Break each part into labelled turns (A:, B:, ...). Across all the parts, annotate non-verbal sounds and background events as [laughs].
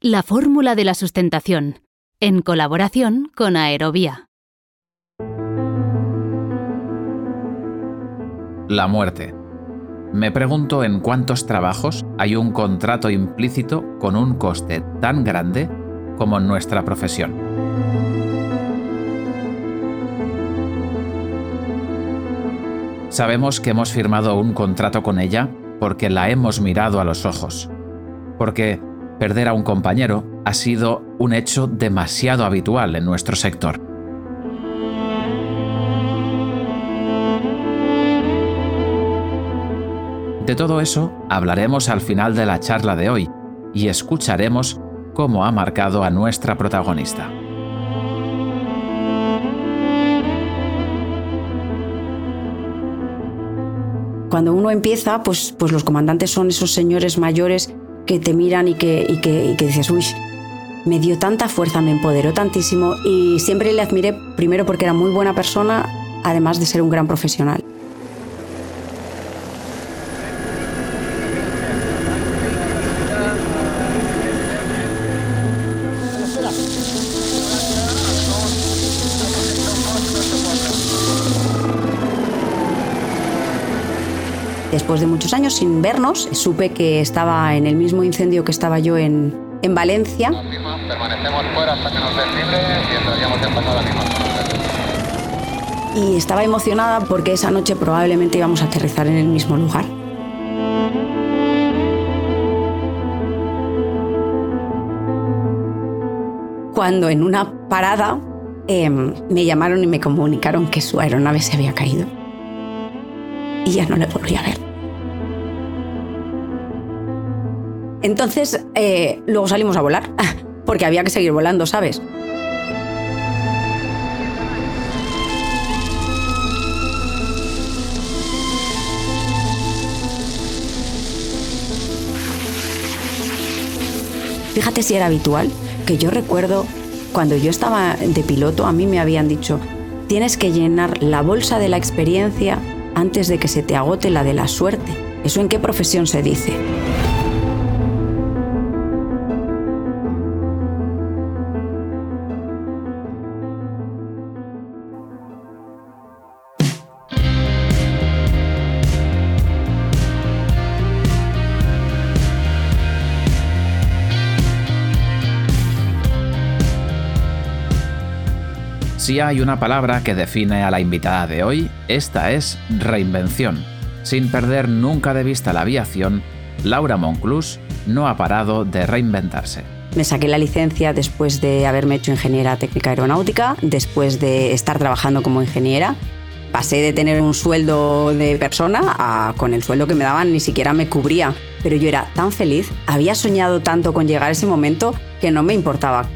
A: La fórmula de la sustentación, en colaboración con Aerovía.
B: La muerte. Me pregunto en cuántos trabajos hay un contrato implícito con un coste tan grande como en nuestra profesión. Sabemos que hemos firmado un contrato con ella porque la hemos mirado a los ojos, porque perder a un compañero ha sido un hecho demasiado habitual en nuestro sector. De todo eso hablaremos al final de la charla de hoy y escucharemos cómo ha marcado a nuestra protagonista.
C: Cuando uno empieza, pues, pues los comandantes son esos señores mayores que te miran y que, y que, y que dices, uy, me dio tanta fuerza, me empoderó tantísimo y siempre le admiré primero porque era muy buena persona, además de ser un gran profesional. Después de muchos años sin vernos, supe que estaba en el mismo incendio que estaba yo en, en Valencia.
D: Permanecemos fuera hasta que nos den libres y misma
C: Y estaba emocionada porque esa noche probablemente íbamos a aterrizar en el mismo lugar. Cuando en una parada em, me llamaron y me comunicaron que su aeronave se había caído. Y ya no le volví a ver. Entonces, eh, luego salimos a volar, [laughs] porque había que seguir volando, ¿sabes? Fíjate si era habitual, que yo recuerdo cuando yo estaba de piloto, a mí me habían dicho, tienes que llenar la bolsa de la experiencia antes de que se te agote la de la suerte. ¿Eso en qué profesión se dice?
B: Si hay una palabra que define a la invitada de hoy, esta es reinvención. Sin perder nunca de vista la aviación, Laura Monclús no ha parado de reinventarse.
C: Me saqué la licencia después de haberme hecho ingeniera técnica aeronáutica, después de estar trabajando como ingeniera. Pasé de tener un sueldo de persona a con el sueldo que me daban ni siquiera me cubría. Pero yo era tan feliz, había soñado tanto con llegar a ese momento que no me importaba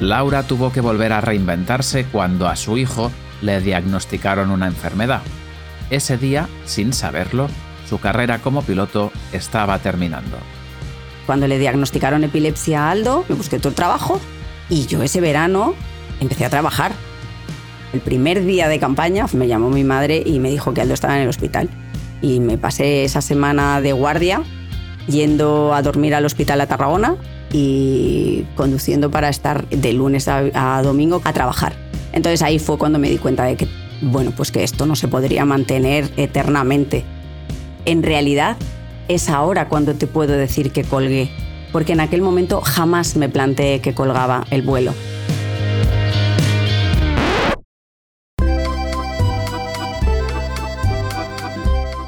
B: Laura tuvo que volver a reinventarse cuando a su hijo le diagnosticaron una enfermedad. Ese día, sin saberlo, su carrera como piloto estaba terminando.
C: Cuando le diagnosticaron epilepsia a Aldo, me busqué el trabajo y yo ese verano empecé a trabajar. El primer día de campaña me llamó mi madre y me dijo que Aldo estaba en el hospital. Y me pasé esa semana de guardia yendo a dormir al hospital a Tarragona y conduciendo para estar de lunes a, domingo a trabajar. Entonces ahí fue cuando me di cuenta de que, bueno, pues que esto no se podría mantener eternamente. En realidad es ahora cuando te puedo decir que colgué, porque en aquel momento jamás me planteé que colgaba el vuelo.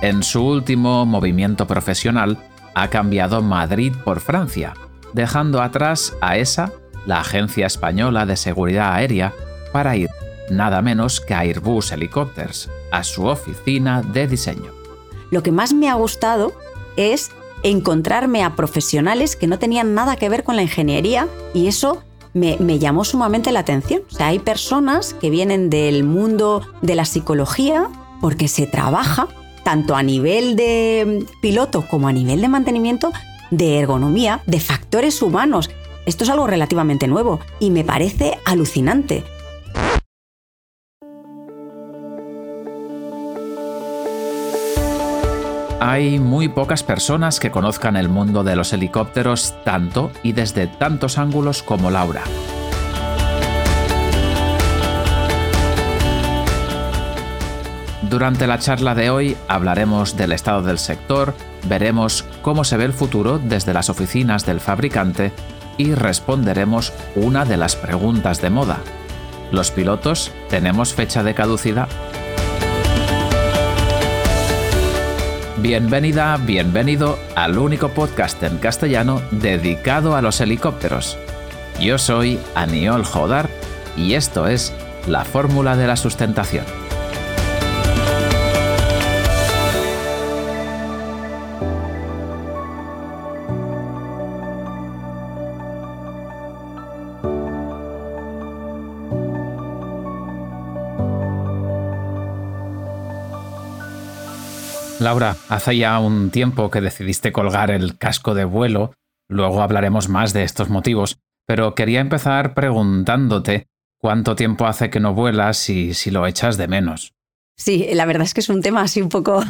B: En su último movimiento profesional, ha cambiado Madrid por Francia dejando atrás a ESA, la Agencia Española de Seguridad Aérea, para ir nada menos que a Airbus Helicopters, a su oficina de diseño.
C: Lo que más me ha gustado es encontrarme a profesionales que no tenían nada que ver con la ingeniería y eso me, me, llamó sumamente la atención. O sea, hay personas que vienen del mundo de la psicología porque se trabaja tanto a nivel de piloto como a nivel de mantenimiento de ergonomía, de factores humanos. Esto es algo relativamente nuevo y me parece alucinante.
B: Hay muy pocas personas que conozcan el mundo de los helicópteros tanto y desde tantos ángulos como Laura. Durante la charla de hoy hablaremos del estado del sector, veremos cómo se ve el futuro desde las oficinas del fabricante y responderemos una de las preguntas de moda. ¿Los pilotos tenemos fecha de caducidad? Bienvenida, bienvenido al único podcast en castellano dedicado a los helicópteros. Yo soy Aniol Jodar y esto es La Fórmula de la Sustentación. Laura, hace ya un tiempo que decidiste colgar el casco de vuelo, luego hablaremos más de estos motivos, pero quería empezar preguntándote cuánto tiempo hace que no vuelas y si lo echas de menos.
C: Sí, la verdad es que es un tema así un poco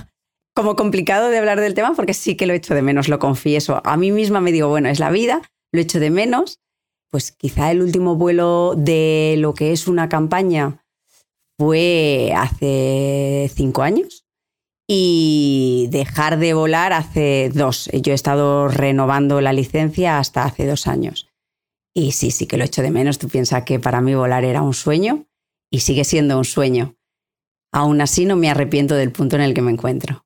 C: como complicado de hablar del tema porque sí que lo echo de menos, lo confieso. A mí misma me digo, bueno, es la vida, lo echo de menos. Pues quizá el último vuelo de lo que es una campaña fue hace cinco años y dejar de volar hace dos. Yo he estado renovando la licencia hasta hace dos años. Y sí, sí que lo echo de menos. Tú piensas que para mí volar era un sueño y sigue siendo un sueño. Aún así no me arrepiento del punto en el que me encuentro.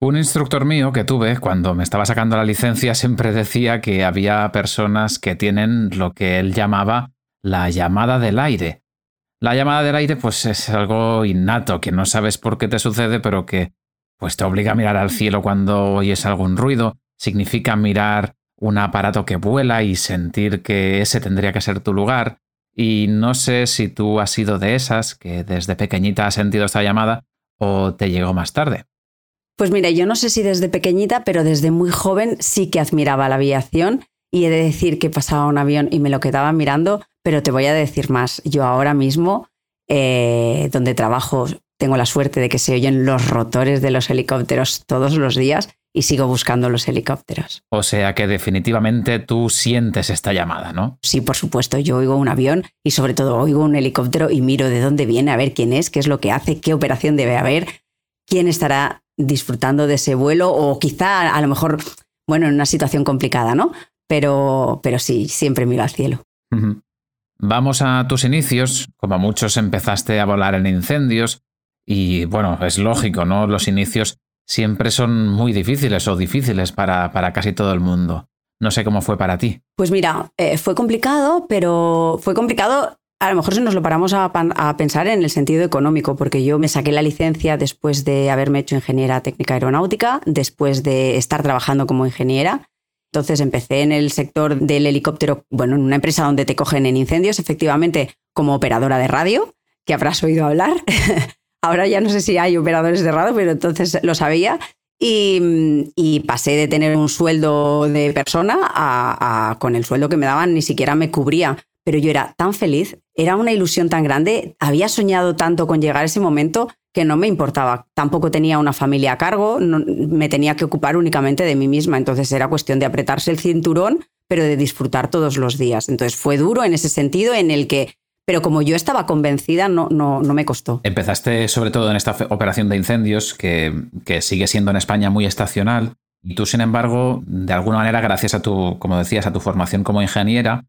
B: Un instructor mío que tuve cuando me estaba sacando la licencia siempre decía que había personas que tienen lo que él llamaba la llamada del aire. La llamada del aire pues es algo innato, que no sabes por qué te sucede, pero que pues te obliga a mirar al cielo cuando oyes algún ruido, significa mirar un aparato que vuela y sentir que ese tendría que ser tu lugar. Y no sé si tú has sido de esas que desde pequeñita has sentido esta llamada o te llegó más tarde.
C: Pues mira, yo no sé si desde pequeñita, pero desde muy joven sí que admiraba la aviación y he de decir que pasaba un avión y me lo quedaba mirando, pero te voy a decir más. Yo ahora mismo, eh, donde trabajo tengo la suerte de que se oyen los rotores de los helicópteros todos los días y sigo buscando los helicópteros.
B: O sea que definitivamente tú sientes esta llamada, ¿no?
C: Sí, por supuesto. Yo oigo un avión y sobre todo oigo un helicóptero y miro de dónde viene, a ver quién es, qué es lo que hace, qué operación debe haber, quién estará disfrutando de ese vuelo o quizá a lo mejor, bueno, en una situación complicada, ¿no? Pero, pero sí, siempre miro al cielo.
B: Vamos a tus inicios. Como muchos empezaste a volar en incendios, y bueno, es lógico, ¿no? Los inicios siempre son muy difíciles o difíciles para, para casi todo el mundo. No sé cómo fue para ti.
C: Pues mira, eh, fue complicado, pero fue complicado a lo mejor si nos lo paramos a, a, pensar en el sentido económico, porque yo me saqué la licencia después de haberme hecho ingeniera técnica aeronáutica, después de estar trabajando como ingeniera. Entonces empecé en el sector del helicóptero, bueno, en una empresa donde te cogen en incendios, efectivamente como operadora de radio, que habrás oído hablar. [laughs] Ahora ya no sé si hay operadores de radio, pero entonces lo sabía. Y, pasé de tener un sueldo de persona a, con el sueldo que me daban ni siquiera me cubría. Pero yo era tan feliz, era una ilusión tan grande, había soñado tanto con llegar a ese momento que no me importaba. Tampoco tenía una familia a cargo, me tenía que ocupar únicamente de mí misma. Entonces era cuestión de apretarse el cinturón, pero de disfrutar todos los días. Entonces fue duro en ese sentido en el que pero como yo estaba convencida, no, no, no me costó.
B: Empezaste sobre todo en esta operación de incendios, que, que sigue siendo en España muy estacional, y tú, sin embargo, de alguna manera, gracias a tu, como decías, a tu formación como ingeniera,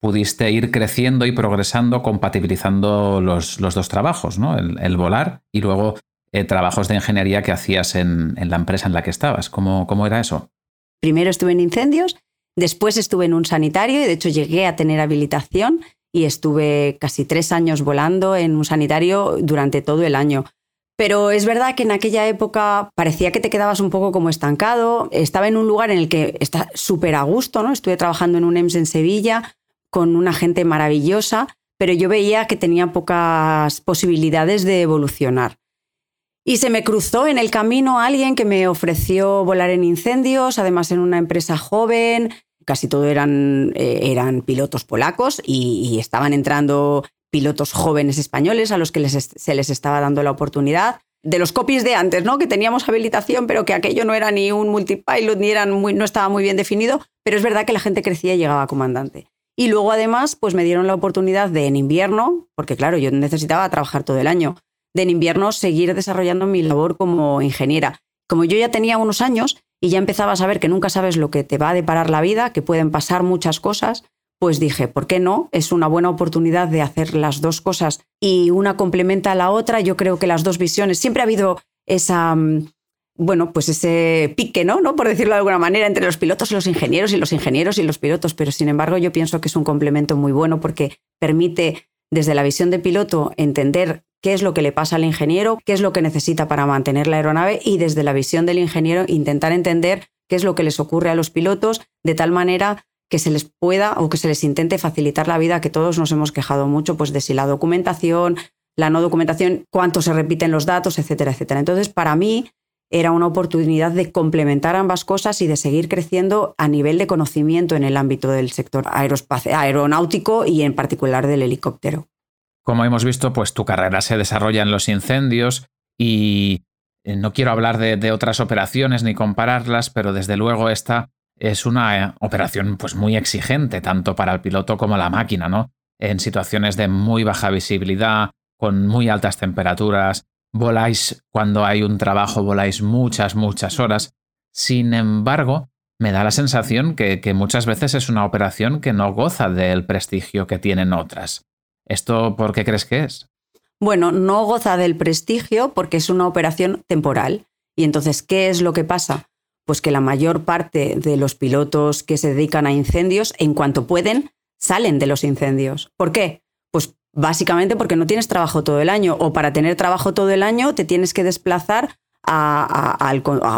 B: pudiste ir creciendo y progresando, compatibilizando los, los dos trabajos, ¿no? El, volar y luego eh, trabajos de ingeniería que hacías en, en, la empresa en la que estabas. ¿Cómo, ¿Cómo era eso?
C: Primero estuve en incendios, después estuve en un sanitario y de hecho llegué a tener habilitación y estuve casi tres años volando en un sanitario durante todo el año. Pero es verdad que en aquella época parecía que te quedabas un poco como estancado. Estaba en un lugar en el que está súper a gusto, ¿no? Estuve trabajando en un EMS en Sevilla con una gente maravillosa, pero yo veía que tenía pocas posibilidades de evolucionar. Y se me cruzó en el camino alguien que me ofreció volar en incendios, además en una empresa joven, casi todo eran, eh, eran pilotos polacos y, estaban entrando pilotos jóvenes españoles a los que se les estaba dando la oportunidad. de los copies de antes, ¿no? Que teníamos habilitación, pero que aquello no era ni un multipilot, ni eran muy, no estaba muy bien definido, pero es verdad que la gente crecía y llegaba a comandante. Y luego además, pues me dieron la oportunidad de en invierno, porque claro, yo necesitaba trabajar todo el año, de en invierno seguir desarrollando mi labor como ingeniera. Como yo ya tenía unos años y ya empezaba a saber que nunca sabes lo que te va a deparar la vida, que pueden pasar muchas cosas, pues dije, ¿por qué no? Es una buena oportunidad de hacer las dos cosas y una complementa a la otra. Yo creo que las dos visiones, siempre ha habido esa, mm, bueno, pues ese pique, ¿no? ¿no? Por decirlo de alguna manera, entre los pilotos y los ingenieros y los ingenieros y los pilotos, pero sin embargo yo pienso que es un complemento muy bueno porque permite desde la visión de piloto entender qué es lo que le pasa al ingeniero, qué es lo que necesita para mantener la aeronave y desde la visión del ingeniero intentar entender qué es lo que les ocurre a los pilotos de tal manera que se les pueda o que se les intente facilitar la vida, que todos nos hemos quejado mucho pues de si la documentación, la no documentación, cuánto se repiten los datos, etcétera, etcétera. Entonces, para mí era una oportunidad de complementar ambas cosas y de seguir creciendo a nivel de conocimiento en el ámbito del sector aeronáutico y en particular del helicóptero.
B: Como hemos visto, pues tu carrera se desarrolla en los incendios y eh, no quiero hablar de, otras operaciones ni compararlas, pero desde luego esta es una eh, operación pues muy exigente, tanto para el piloto como la máquina, ¿no? En situaciones de muy baja visibilidad, con muy altas temperaturas, voláis cuando hay un trabajo, voláis muchas, muchas horas. Sin embargo, me da la sensación que muchas veces es una operación que no goza del prestigio que tienen otras. ¿Esto por qué crees que es?
C: Bueno, no goza del prestigio porque es una operación temporal. Y entonces, ¿qué es lo que pasa? Pues que la mayor parte de los pilotos que se dedican a incendios, en cuanto pueden, salen de los incendios. ¿Por qué? Pues básicamente porque no tienes trabajo todo el año o para tener trabajo todo el año te tienes que desplazar a,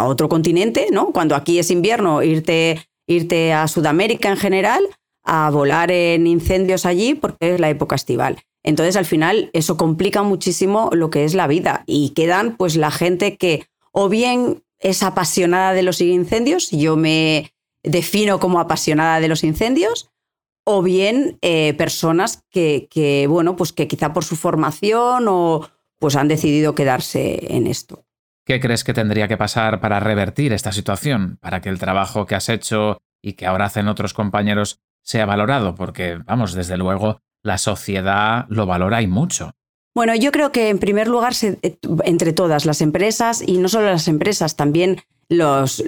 C: otro continente, ¿no? Cuando aquí es invierno, irte, irte a Sudamérica en general a volar en incendios allí porque es la época estival. Entonces, al final, eso complica muchísimo lo que es la vida y quedan pues la gente que o bien es apasionada de los incendios, yo me defino como apasionada de los incendios, o bien eh, personas que, que, bueno, pues que quizá por su formación o pues han decidido quedarse en esto.
B: ¿Qué crees que tendría que pasar para revertir esta situación? Para que el trabajo que has hecho y que ahora hacen otros compañeros sea valorado, porque, vamos, desde luego, la sociedad lo valora y mucho.
C: Bueno, yo creo que en primer lugar, eh, entre todas las empresas, y no solo las empresas, también los,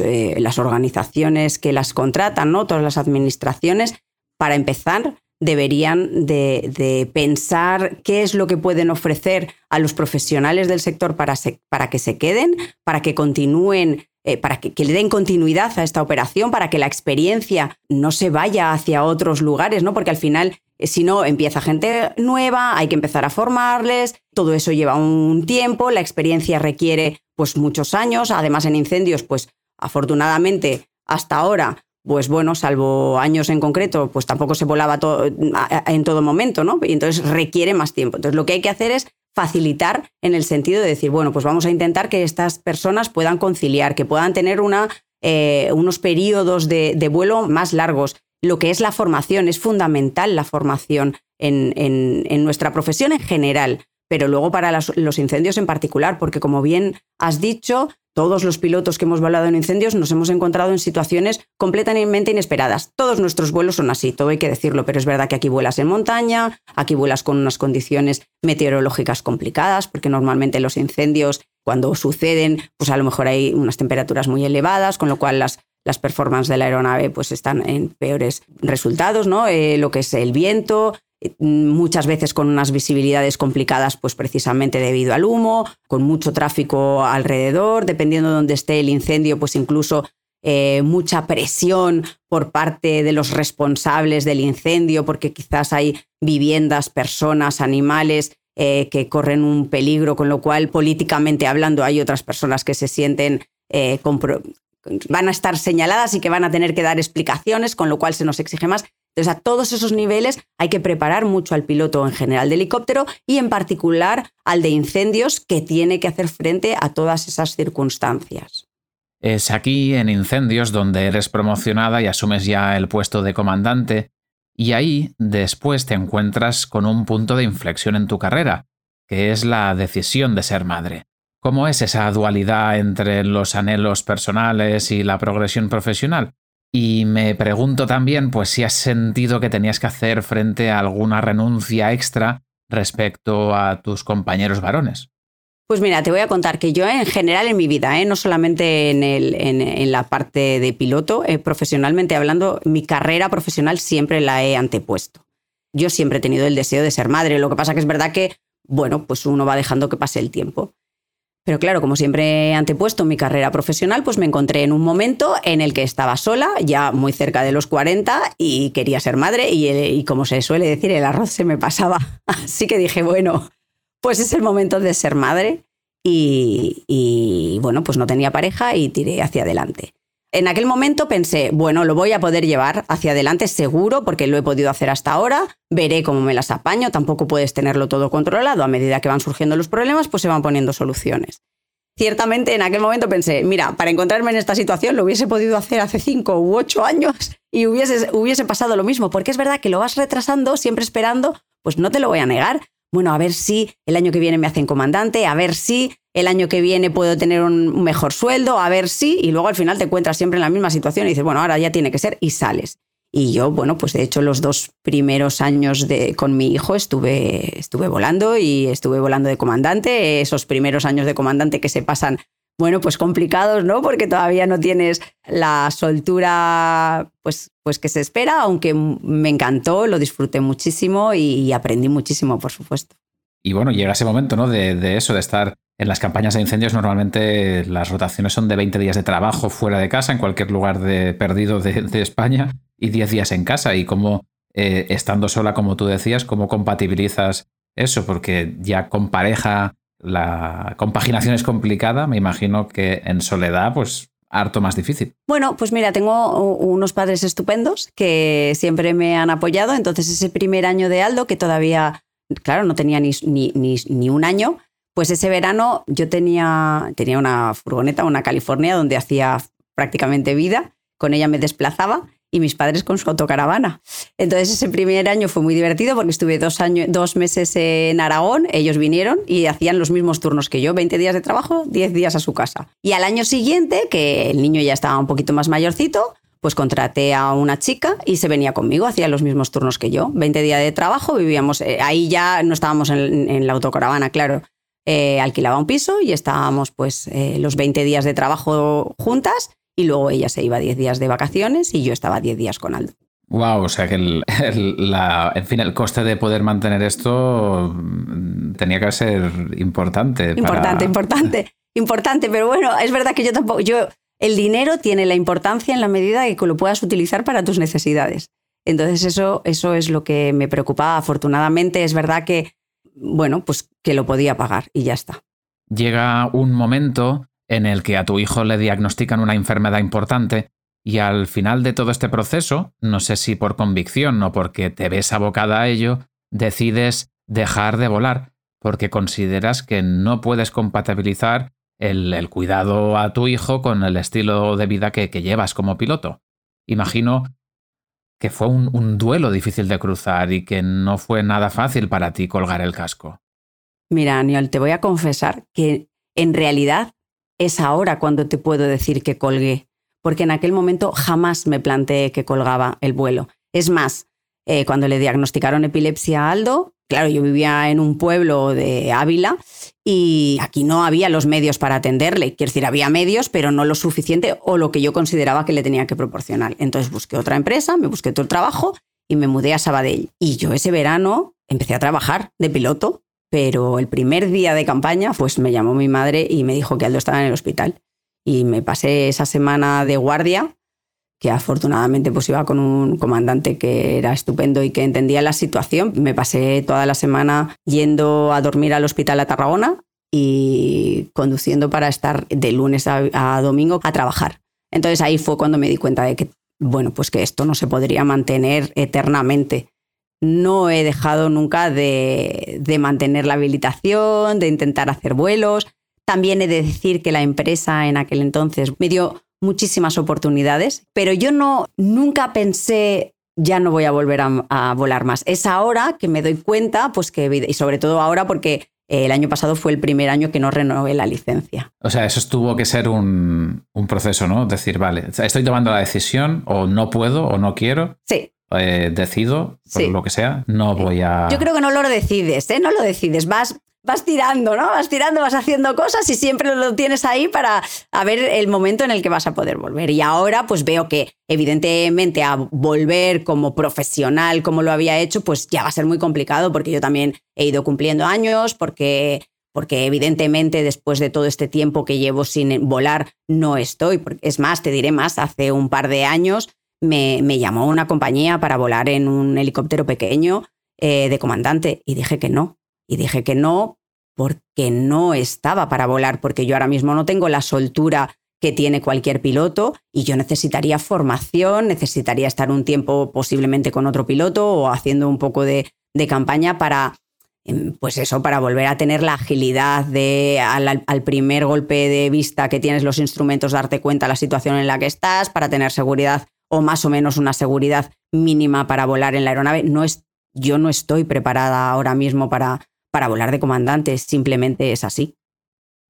C: eh, las organizaciones que las contratan, ¿no? todas las administraciones, para empezar, deberían de, de, pensar qué es lo que pueden ofrecer a los profesionales del sector para, para que se queden, para que continúen eh, para que, le den continuidad a esta operación, para que la experiencia no se vaya hacia otros lugares, ¿no? Porque al final, eh, si no, empieza gente nueva, hay que empezar a formarles, todo eso lleva un tiempo, la experiencia requiere pues muchos años, además en incendios, pues afortunadamente hasta ahora pues bueno, salvo años en concreto, pues tampoco se volaba en todo momento, ¿no? Y entonces requiere más tiempo. Entonces lo que hay que hacer es facilitar en el sentido de decir, bueno, pues vamos a intentar que estas personas puedan conciliar, que puedan tener una, eh, unos periodos de, vuelo más largos. Lo que es la formación, es fundamental la formación en, en, nuestra profesión en general, pero luego para los incendios en particular, porque como bien has dicho, todos los pilotos que hemos volado en incendios nos hemos encontrado en situaciones completamente inesperadas. Todos nuestros vuelos son así, todo hay que decirlo, pero es verdad que aquí vuelas en montaña, aquí vuelas con unas condiciones meteorológicas complicadas, porque normalmente los incendios, cuando suceden, pues a lo mejor hay unas temperaturas muy elevadas, con lo cual las, las performances de la aeronave pues están en peores resultados, ¿no? Eh, lo que es el viento, muchas veces con unas visibilidades complicadas, pues precisamente debido al humo, con mucho tráfico alrededor, dependiendo de dónde esté el incendio, pues incluso eh, mucha presión por parte de los responsables del incendio, porque quizás hay viviendas, personas, animales eh, que corren un peligro, con lo cual políticamente hablando hay otras personas que se sienten eh, van a estar señaladas y que van a tener que dar explicaciones, con lo cual se nos exige más. Entonces, a todos esos niveles hay que preparar mucho al piloto en general de helicóptero y en particular al de incendios que tiene que hacer frente a todas esas circunstancias.
B: Es aquí, en incendios, donde eres promocionada y asumes ya el puesto de comandante, y ahí después te encuentras con un punto de inflexión en tu carrera, que es la decisión de ser madre. ¿Cómo es esa dualidad entre los anhelos personales y la progresión profesional? Y me pregunto también, pues si has sentido que tenías que hacer frente a alguna renuncia extra respecto a tus compañeros varones.
C: Pues mira, te voy a contar que yo en general en mi vida, ¿eh? no solamente en, la parte de piloto, eh, profesionalmente hablando, mi carrera profesional siempre la he antepuesto. Yo siempre he tenido el deseo de ser madre, lo que pasa que es verdad que, bueno, pues uno va dejando que pase el tiempo. Pero claro, como siempre he antepuesto mi carrera profesional, pues me encontré en un momento en el que estaba sola, ya muy cerca de los 40, y quería ser madre, y, y como se suele decir, el arroz se me pasaba. [laughs] Así que dije, bueno, pues es el momento de ser madre y, bueno, pues no tenía pareja y tiré hacia adelante. En aquel momento pensé, bueno, lo voy a poder llevar hacia adelante seguro porque lo he podido hacer hasta ahora, veré cómo me las apaño, tampoco puedes tenerlo todo controlado, a medida que van surgiendo los problemas, pues se van poniendo soluciones. Ciertamente en aquel momento pensé, mira, para encontrarme en esta situación lo hubiese podido hacer hace cinco u ocho años y hubiese, hubiese pasado lo mismo, porque es verdad que lo vas retrasando, siempre esperando, pues no te lo voy a negar, bueno, a ver si el año que viene me hacen comandante, a ver si el año que viene puedo tener un mejor sueldo, a ver si, y luego al final te encuentras siempre en la misma situación y dices, bueno, ahora ya tiene que ser y sales. Y yo, bueno, pues de hecho los dos primeros años de, con mi hijo estuve, estuve volando y estuve volando de comandante. Esos primeros años de comandante que se pasan bueno, pues complicados, ¿no? Porque todavía no tienes la soltura pues, pues que se espera, aunque me encantó, lo disfruté muchísimo y, aprendí muchísimo, por supuesto.
B: Y bueno, llega ese momento, ¿no? De, eso, de estar en las campañas de incendios, normalmente las rotaciones son de 20 días de trabajo fuera de casa, en cualquier lugar de, perdido de, España, y 10 días en casa. Y cómo, eh, estando sola, como tú decías, cómo compatibilizas eso, porque ya con pareja la compaginación es complicada, me imagino que en soledad, pues harto más difícil.
C: Bueno, pues mira, tengo unos padres estupendos que siempre me han apoyado. Entonces, ese primer año de Aldo, que todavía, claro, no tenía ni, ni, ni, un año, pues ese verano yo tenía, tenía una furgoneta, una California, donde hacía prácticamente vida. Con ella me desplazaba y mis padres con su autocaravana. Entonces ese primer año fue muy divertido porque estuve dos, años, dos meses en Aragón, ellos vinieron y hacían los mismos turnos que yo, 20 días de trabajo, 10 días a su casa. Y al año siguiente, que el niño ya estaba un poquito más mayorcito, pues contraté a una chica y se venía conmigo, hacía los mismos turnos que yo, 20 días de trabajo, vivíamos, eh, ahí ya no estábamos en, la autocaravana, claro. Eh, alquilaba un piso y estábamos pues eh, los 20 días de trabajo juntas y luego ella se iba 10 días de vacaciones y yo estaba 10 días con Aldo.
B: Wow, o sea que el, en fin, el coste de poder mantener esto mm, tenía que ser importante.
C: Importante, importante, [laughs] importante, pero bueno, es verdad que yo tampoco, yo, el dinero tiene la importancia en la medida que lo puedas utilizar para tus necesidades. Entonces eso, eso es lo que me preocupaba. Afortunadamente es verdad que, bueno, pues que lo podía pagar y ya está.
B: Llega un momento en el que a tu hijo le diagnostican una enfermedad importante y al final de todo este proceso, no sé si por convicción o porque te ves abocada a ello, decides dejar de volar porque consideras que no puedes compatibilizar el, cuidado a tu hijo con el estilo de vida que, llevas como piloto. Imagino que fue un, un duelo difícil de cruzar y que no fue nada fácil para ti colgar el casco.
C: Mira, Aniol, te voy a confesar que en realidad es ahora cuando te puedo decir que colgué, porque en aquel momento jamás me planteé que colgaba el vuelo. Es más, eh, cuando le diagnosticaron epilepsia a Aldo, claro, yo vivía en un pueblo de Ávila y aquí no había los medios para atenderle. Quiero decir, había medios, pero no lo suficiente o lo que yo consideraba que le tenía que proporcionar. Entonces busqué otra empresa, me busqué otro trabajo y me mudé a Sabadell. Y yo ese verano empecé a trabajar de piloto pero el primer día de campaña, pues me llamó mi madre y me dijo que Aldo estaba en el hospital. Y me pasé esa semana de guardia, que afortunadamente pues iba con un comandante que era estupendo y que entendía la situación. Me pasé toda la semana yendo a dormir al hospital a Tarragona y conduciendo para estar de lunes a, a domingo a trabajar. Entonces ahí fue cuando me di cuenta de que, bueno, pues que esto no se podría mantener eternamente no he dejado nunca de, mantener la habilitación, de intentar hacer vuelos. También he de decir que la empresa en aquel entonces me dio muchísimas oportunidades, pero yo no nunca pensé ya no voy a volver a, volar más. Es ahora que me doy cuenta, pues que y sobre todo ahora porque el año pasado fue el primer año que no renové la licencia.
B: O sea, eso tuvo que ser un, proceso, ¿no? Decir, vale, estoy tomando la decisión, o no puedo, o no quiero.
C: Sí.
B: Eh, decido, por lo que sea, no voy a.
C: Yo creo que no lo decides, ¿eh? No lo decides. Vas, vas tirando, ¿no? Vas tirando, vas haciendo cosas y siempre lo tienes ahí para ver el momento en el que vas a poder volver. Y ahora pues veo que evidentemente a volver como profesional como lo había hecho, pues ya va a ser muy complicado porque yo también he ido cumpliendo años, porque porque evidentemente después de todo este tiempo que llevo sin volar no estoy. Es más, te diré más, hace un par de años me, llamó una compañía para volar en un helicóptero pequeño eh, de comandante y dije que no. Y dije que no porque no estaba para volar, porque yo ahora mismo no tengo la soltura que tiene cualquier piloto y yo necesitaría formación, necesitaría estar un tiempo posiblemente con otro piloto o haciendo un poco de, campaña para, em, pues eso, para volver a tener la agilidad de al, al, primer golpe de vista que tienes los instrumentos, darte cuenta de la situación en la que estás, para tener seguridad o más o menos una seguridad mínima para volar en la aeronave. No es, yo no estoy preparada ahora mismo para, para volar de comandante, simplemente es así.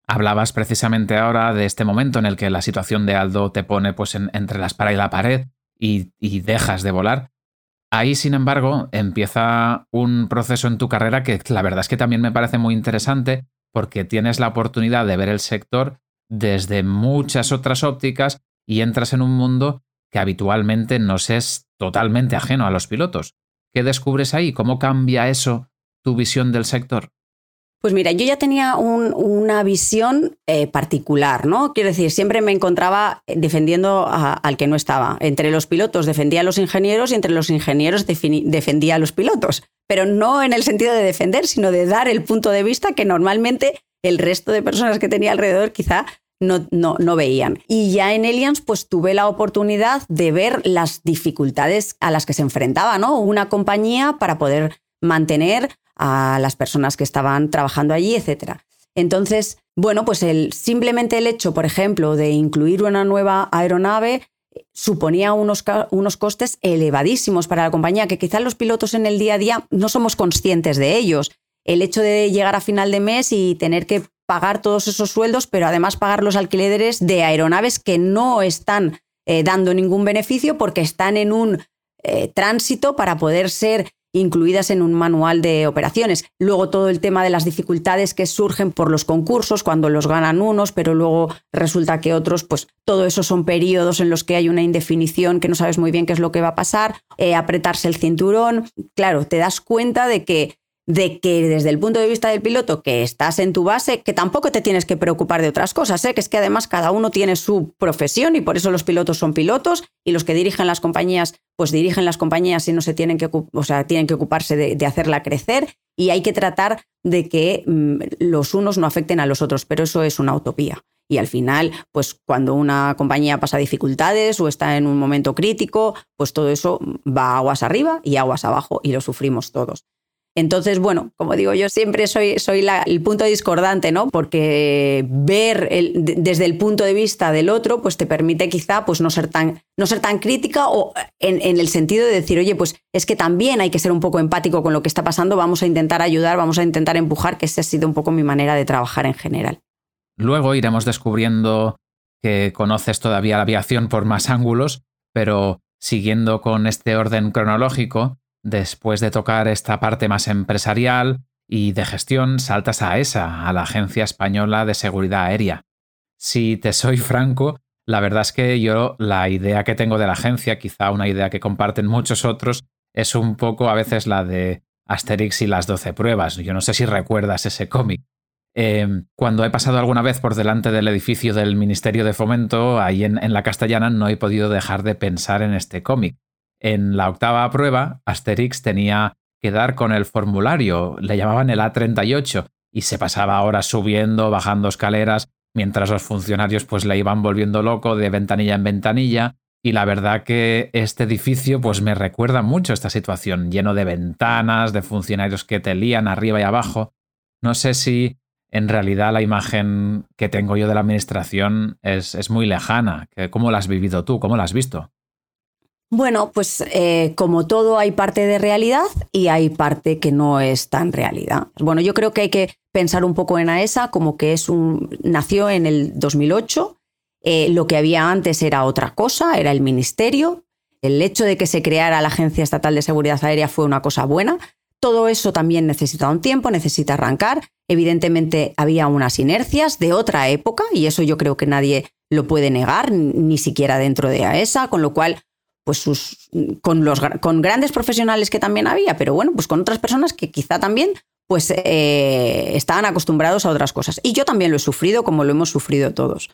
B: Hablabas precisamente ahora de este momento en el que la situación de Aldo te pone pues entre la espalda y la pared y, y dejas de volar. Ahí, sin embargo, empieza un proceso en tu carrera que la verdad es que también me parece muy interesante porque tienes la oportunidad de ver el sector desde muchas otras ópticas y entras en un mundo que habitualmente nos es totalmente ajeno a los pilotos. ¿Qué descubres ahí? ¿Cómo cambia eso tu visión del sector?
C: Pues mira, yo ya tenía una visión eh, particular, ¿no? Quiero decir, siempre me encontraba defendiendo al que no estaba. Entre los pilotos defendía a los ingenieros y entre los ingenieros defendía a los pilotos. Pero no en el sentido de defender, sino de dar el punto de vista que normalmente el resto de personas que tenía alrededor quizá no, no, no, veían. Y ya en Aliens, pues tuve la oportunidad de ver las dificultades a las que se enfrentaba, ¿no? Una compañía para poder mantener a las personas que estaban trabajando allí, etc. Entonces, bueno, pues el, simplemente el hecho, por ejemplo, de incluir una nueva aeronave eh, suponía unos, unos costes elevadísimos para la compañía, que quizás los pilotos en el día a día no somos conscientes de ellos. El hecho de llegar a final de mes y tener que pagar todos esos sueldos, pero además pagar los alquileres de aeronaves que no están eh, dando ningún beneficio porque están en un eh, tránsito para poder ser incluidas en un manual de operaciones. Luego todo el tema de las dificultades que surgen por los concursos, cuando los ganan unos, pero luego resulta que otros, pues todo eso son periodos en los que hay una indefinición que no sabes muy bien qué es lo que va a pasar, eh, apretarse el cinturón. Claro, te das cuenta de que de que desde el punto de vista del piloto que estás en tu base, que tampoco te tienes que preocupar de otras cosas, ¿eh? que es que además cada uno tiene su profesión y por eso los pilotos son pilotos y los que dirigen las compañías, pues dirigen las compañías y no se tienen que, o sea, tienen que ocuparse de, hacerla crecer y hay que tratar de que mm, los unos no afecten a los otros, pero eso es una utopía. Y al final, pues cuando una compañía pasa dificultades o está en un momento crítico, pues todo eso va aguas arriba y aguas abajo y lo sufrimos todos. Entonces, bueno, como digo, yo siempre soy, soy el punto discordante, ¿no? Porque ver desde el punto de vista del otro, pues te permite quizá pues, no, ser tan, no ser tan crítica o en, en, el sentido de decir, oye, pues es que también hay que ser un poco empático con lo que está pasando, vamos a intentar ayudar, vamos a intentar empujar, que esa ha sido un poco mi manera de trabajar en general.
B: Luego iremos descubriendo que conoces todavía la aviación por más ángulos, pero siguiendo con este orden cronológico, Después de tocar esta parte más empresarial y de gestión, saltas a ESA, a la Agencia Española de Seguridad Aérea. Si te soy [laughs] franco, la verdad es que yo la idea que tengo de la agencia, quizá una idea que comparten muchos otros, es un poco a veces la de Asterix y las doce pruebas. Yo no sé si recuerdas ese cómic. Em, cuando he pasado alguna vez por delante del edificio del Ministerio de Fomento, ahí en la castellana, no he podido dejar de pensar en este cómic. En la octava prueba, Asterix tenía que dar con el formulario, le llamaban el A38, y se pasaba horas subiendo, bajando escaleras, mientras los funcionarios pues le iban volviendo loco de ventanilla en ventanilla. Y la verdad que este edificio pues me recuerda mucho esta situación, lleno de ventanas, de funcionarios que te lían arriba y abajo. No sé si en realidad la imagen que tengo yo de la administración es, es muy lejana. ¿Cómo la has vivido tú? ¿Cómo la has visto?
C: Bueno, pues eh, como todo hay parte de realidad y hay parte que no es tan realidad. Bueno, yo creo que hay que pensar un poco en AESA como que es un nació en el 2008. Eh, lo que había antes era otra cosa, era el ministerio. El hecho de que se creara la Agencia Estatal de Seguridad Aérea fue una cosa buena. Todo eso también necesita un tiempo, necesita arrancar. Evidentemente había unas inercias de otra época y eso yo creo que nadie lo puede negar, ni siquiera dentro de AESA, con lo cual pues sus, con, los, con grandes profesionales que también había, pero bueno, pues con otras personas que quizá también pues eh, estaban acostumbrados a otras cosas. Y yo también lo he sufrido como lo hemos sufrido todos.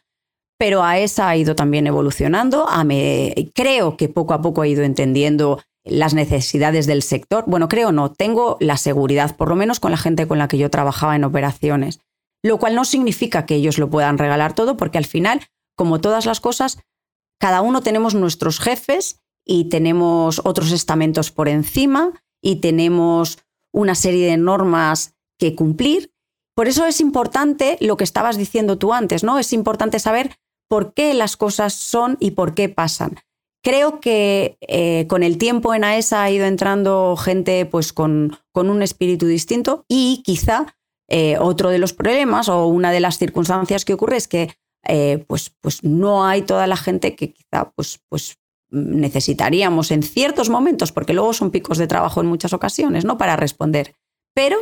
C: Pero a esa ha ido también evolucionando. A me, creo que poco a poco ha ido entendiendo las necesidades del sector. Bueno, creo no, tengo la seguridad, por lo menos con la gente con la que yo trabajaba en operaciones. Lo cual no significa que ellos lo puedan regalar todo, porque al final, como todas las cosas, cada uno tenemos nuestros jefes y tenemos otros estamentos por encima y tenemos una serie de normas que cumplir. Por eso es importante lo que estabas diciendo tú antes, ¿no? Es importante saber por qué las cosas son y por qué pasan. Creo que eh, con el tiempo en AESA ha ido entrando gente pues, con, con un espíritu distinto y quizá eh, otro de los problemas o una de las circunstancias que ocurre es que eh, pues, pues no hay toda la gente que quizá pues, pues necesitaríamos en ciertos momentos, porque luego son picos de trabajo en muchas ocasiones, ¿no? Para responder. Pero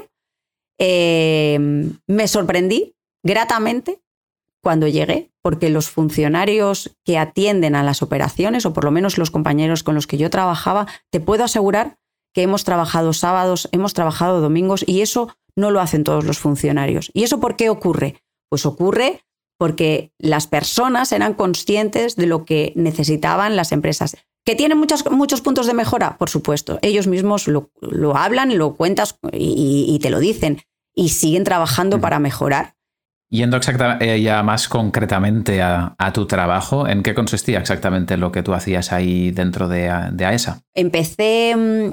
C: eh, me sorprendí gratamente cuando llegué, porque los funcionarios que atienden a las operaciones, o por lo menos los compañeros con los que yo trabajaba, te puedo asegurar que hemos trabajado sábados, hemos trabajado domingos, y eso no lo hacen todos los funcionarios. ¿Y eso por qué ocurre? Pues ocurre porque las personas eran conscientes de lo que necesitaban las empresas. ¿Que tienen muchos, muchos puntos de mejora? Por supuesto. Ellos mismos lo, hablan, lo cuentas y, te lo dicen. Y siguen trabajando para mejorar.
B: Yendo exactamente eh, ya más concretamente a, tu trabajo, ¿en qué consistía exactamente lo que tú hacías ahí dentro de, de AESA?
C: Empecé mm,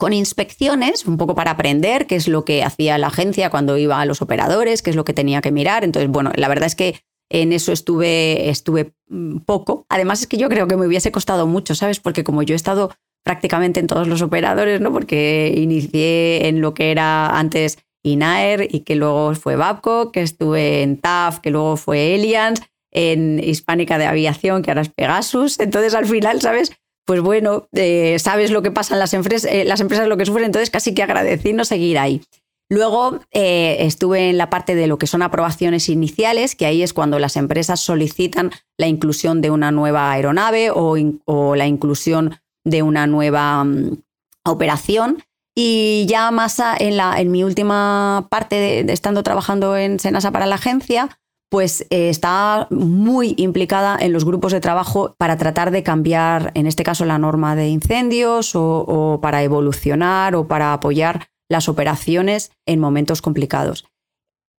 C: con inspecciones, un poco para aprender qué es lo que hacía la agencia cuando iba a los operadores, qué es lo que tenía que mirar. Entonces, bueno, la verdad es que en eso estuve, estuve mm, poco. Además es que yo creo que me hubiese costado mucho, ¿sabes? Porque como yo he estado prácticamente en todos los operadores, ¿no? Porque inicié en lo que era antes INAER y que luego fue Babcock, que estuve en TAF, que luego fue Elians, en Hispánica de Aviación, que ahora es Pegasus. Entonces al final, ¿sabes? Pues bueno, eh, sabes lo que pasa en las empresas, eh, las empresas lo que sufren, entonces casi que agradecí seguir ahí. Luego eh, estuve en la parte de lo que son aprobaciones iniciales, que ahí es cuando las empresas solicitan la inclusión de una nueva aeronave o, la inclusión de una nueva mm, operación. Y ya más en, la, en mi última parte de, estando trabajando en Senasa para la agencia, pues eh, está muy implicada en los grupos de trabajo para tratar de cambiar, en este caso, la norma de incendios o para evolucionar o para apoyar las operaciones en momentos complicados.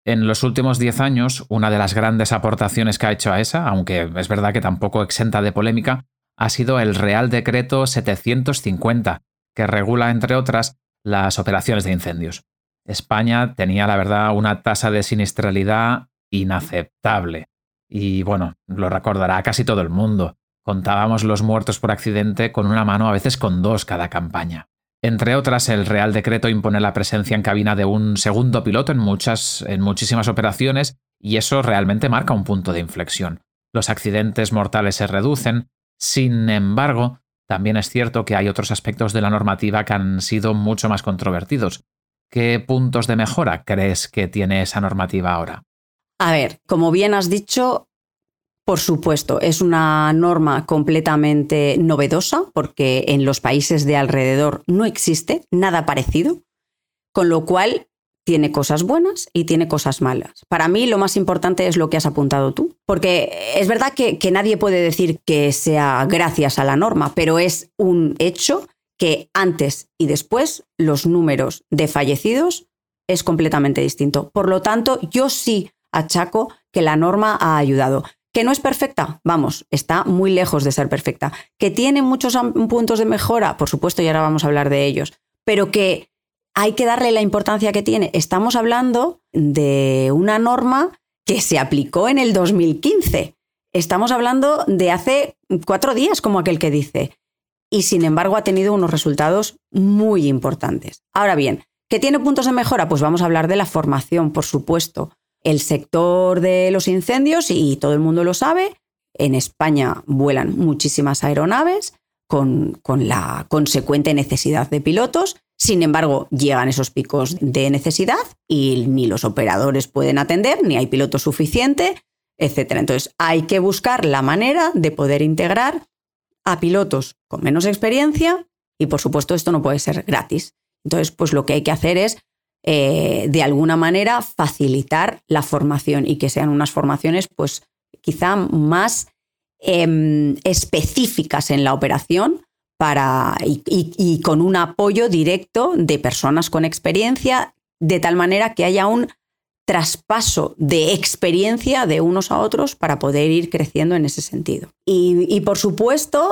B: En los últimos 10 años, una de las grandes aportaciones que ha hecho a esa, aunque es verdad que tampoco exenta de polémica, ha sido el Real Decreto 750, que regula, entre otras, las operaciones de incendios. España tenía, la verdad, una tasa de siniestralidad inaceptable. Y bueno, lo recordará casi todo el mundo. Contábamos los muertos por accidente con una mano, a veces con dos cada campaña. Entre otras, el Real Decreto impone la presencia en cabina de un segundo piloto en, muchas, en muchísimas operaciones y eso realmente marca un punto de inflexión. Los accidentes mortales se reducen, sin embargo, también es cierto que hay otros aspectos de la normativa que han sido mucho más controvertidos. ¿Qué puntos de mejora crees que tiene esa normativa ahora?
C: A ver, como bien has dicho, por supuesto, es una norma completamente novedosa porque en los países de alrededor no existe nada parecido, con lo cual tiene cosas buenas y tiene cosas malas. Para mí lo más importante es lo que has apuntado tú, porque es verdad que, nadie puede decir que sea gracias a la norma, pero es un hecho que antes y después los números de fallecidos es completamente distinto. Por lo tanto, yo sí achaco que la norma ha ayudado. ¿Que no es perfecta? Vamos, está muy lejos de ser perfecta. ¿Que tiene muchos puntos de mejora? Por supuesto, y ahora vamos a hablar de ellos. Pero que hay que darle la importancia que tiene. Estamos hablando de una norma que se aplicó en el 2015. Estamos hablando de hace cuatro días, como aquel que dice. y sin embargo ha tenido unos resultados muy importantes. Ahora bien, ¿qué tiene puntos de mejora? Pues vamos a hablar de la formación, por supuesto. El sector de los incendios, y todo el mundo lo sabe, en España vuelan muchísimas aeronaves con, con la consecuente necesidad de pilotos. Sin embargo, llegan esos picos de necesidad y ni los operadores pueden atender, ni hay piloto suficiente, etc. Entonces, hay que buscar la manera de poder integrar a pilotos con menos experiencia y, por supuesto, esto no puede ser gratis. Entonces, pues lo que hay que hacer es eh, de alguna manera facilitar la formación y que sean unas formaciones pues quizá más em, específicas en la operación para, y, con un apoyo directo de personas con experiencia, de tal manera que haya un traspaso de experiencia de unos a otros para poder ir creciendo en ese sentido. y por supuesto,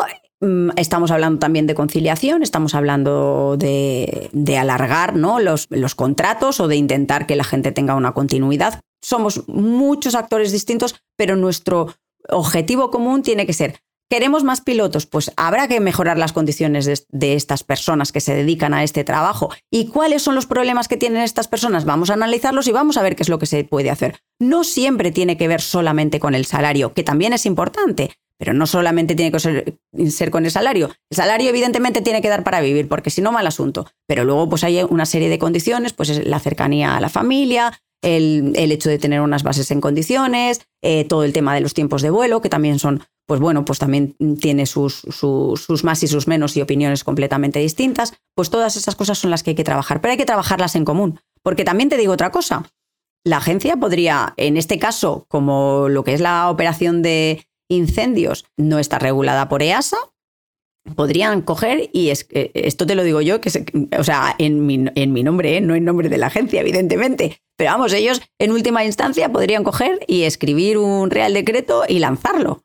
C: estamos hablando también de conciliación, estamos hablando de, alargar ¿no? los, contratos o de intentar que la gente tenga una continuidad. Somos muchos actores distintos, pero nuestro objetivo común tiene que ser, ¿queremos más pilotos? Pues habrá que mejorar las condiciones de estas personas que se dedican a este trabajo. ¿Y cuáles son los problemas que tienen estas personas? Vamos a analizarlos y vamos a ver qué es lo que se puede hacer. No siempre tiene que ver solamente con el salario, que también es importante pero no solamente tiene que ser, con el salario. El salario evidentemente tiene que dar para vivir, porque si no, mal asunto. Pero luego pues hay una serie de condiciones, pues la cercanía a la familia, el, hecho de tener unas bases en condiciones, eh, todo el tema de los tiempos de vuelo, que también son, pues bueno, pues también tiene sus, sus, más y sus menos y opiniones completamente distintas. Pues todas esas cosas son las que hay que trabajar, pero hay que trabajarlas en común. Porque también te digo otra cosa. La agencia podría, en este caso, como lo que es la operación de, incendios no está regulada por EASA, podrían coger, y es, esto te lo digo yo, que o sea, en mi, en mi nombre, ¿eh? no en nombre de la agencia, evidentemente, pero vamos, ellos en última instancia podrían coger y escribir un real decreto y lanzarlo.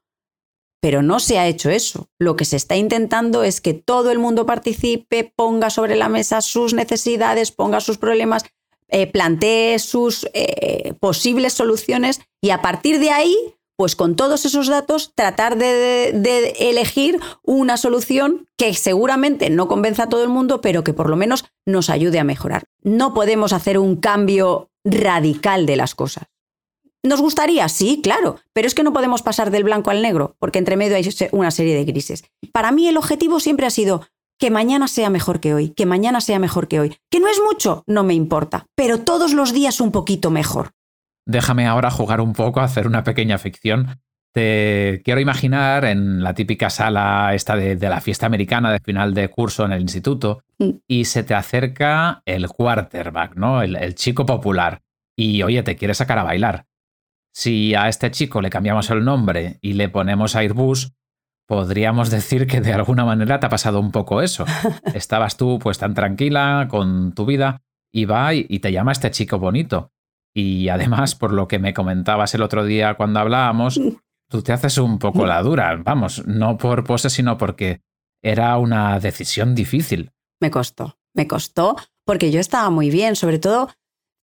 C: Pero no se ha hecho eso. Lo que se está intentando es que todo el mundo participe, ponga sobre la mesa sus necesidades, ponga sus problemas, eh, plantee sus eh, posibles soluciones y a partir de ahí pues con todos esos datos tratar de, elegir una solución que seguramente no convenza a todo el mundo, pero que por lo menos nos ayude a mejorar. No podemos hacer un cambio radical de las cosas. ¿Nos gustaría? Sí, claro, pero es que no podemos pasar del blanco al negro, porque entre medio hay una serie de grises. Para mí el objetivo siempre ha sido que mañana sea mejor que hoy, que mañana sea mejor que hoy. Que no es mucho, no me importa, pero todos los días un poquito mejor
B: déjame ahora jugar un poco, hacer una pequeña ficción. Te quiero imaginar en la típica sala esta de, la fiesta americana de final de curso en el instituto mm. y se te acerca el quarterback, ¿no? El, el chico popular. Y oye, te quiere sacar a bailar. Si a este chico le cambiamos el nombre y le ponemos Airbus, podríamos decir que de alguna manera te ha pasado un poco eso. [laughs] Estabas tú pues tan tranquila con tu vida y va y te llama este chico bonito. Y además, por lo que me comentabas el otro día cuando hablábamos, tú te haces un poco la dura, vamos, no por pose, sino porque era una decisión difícil.
C: Me costó, me costó, porque yo estaba muy bien, sobre todo,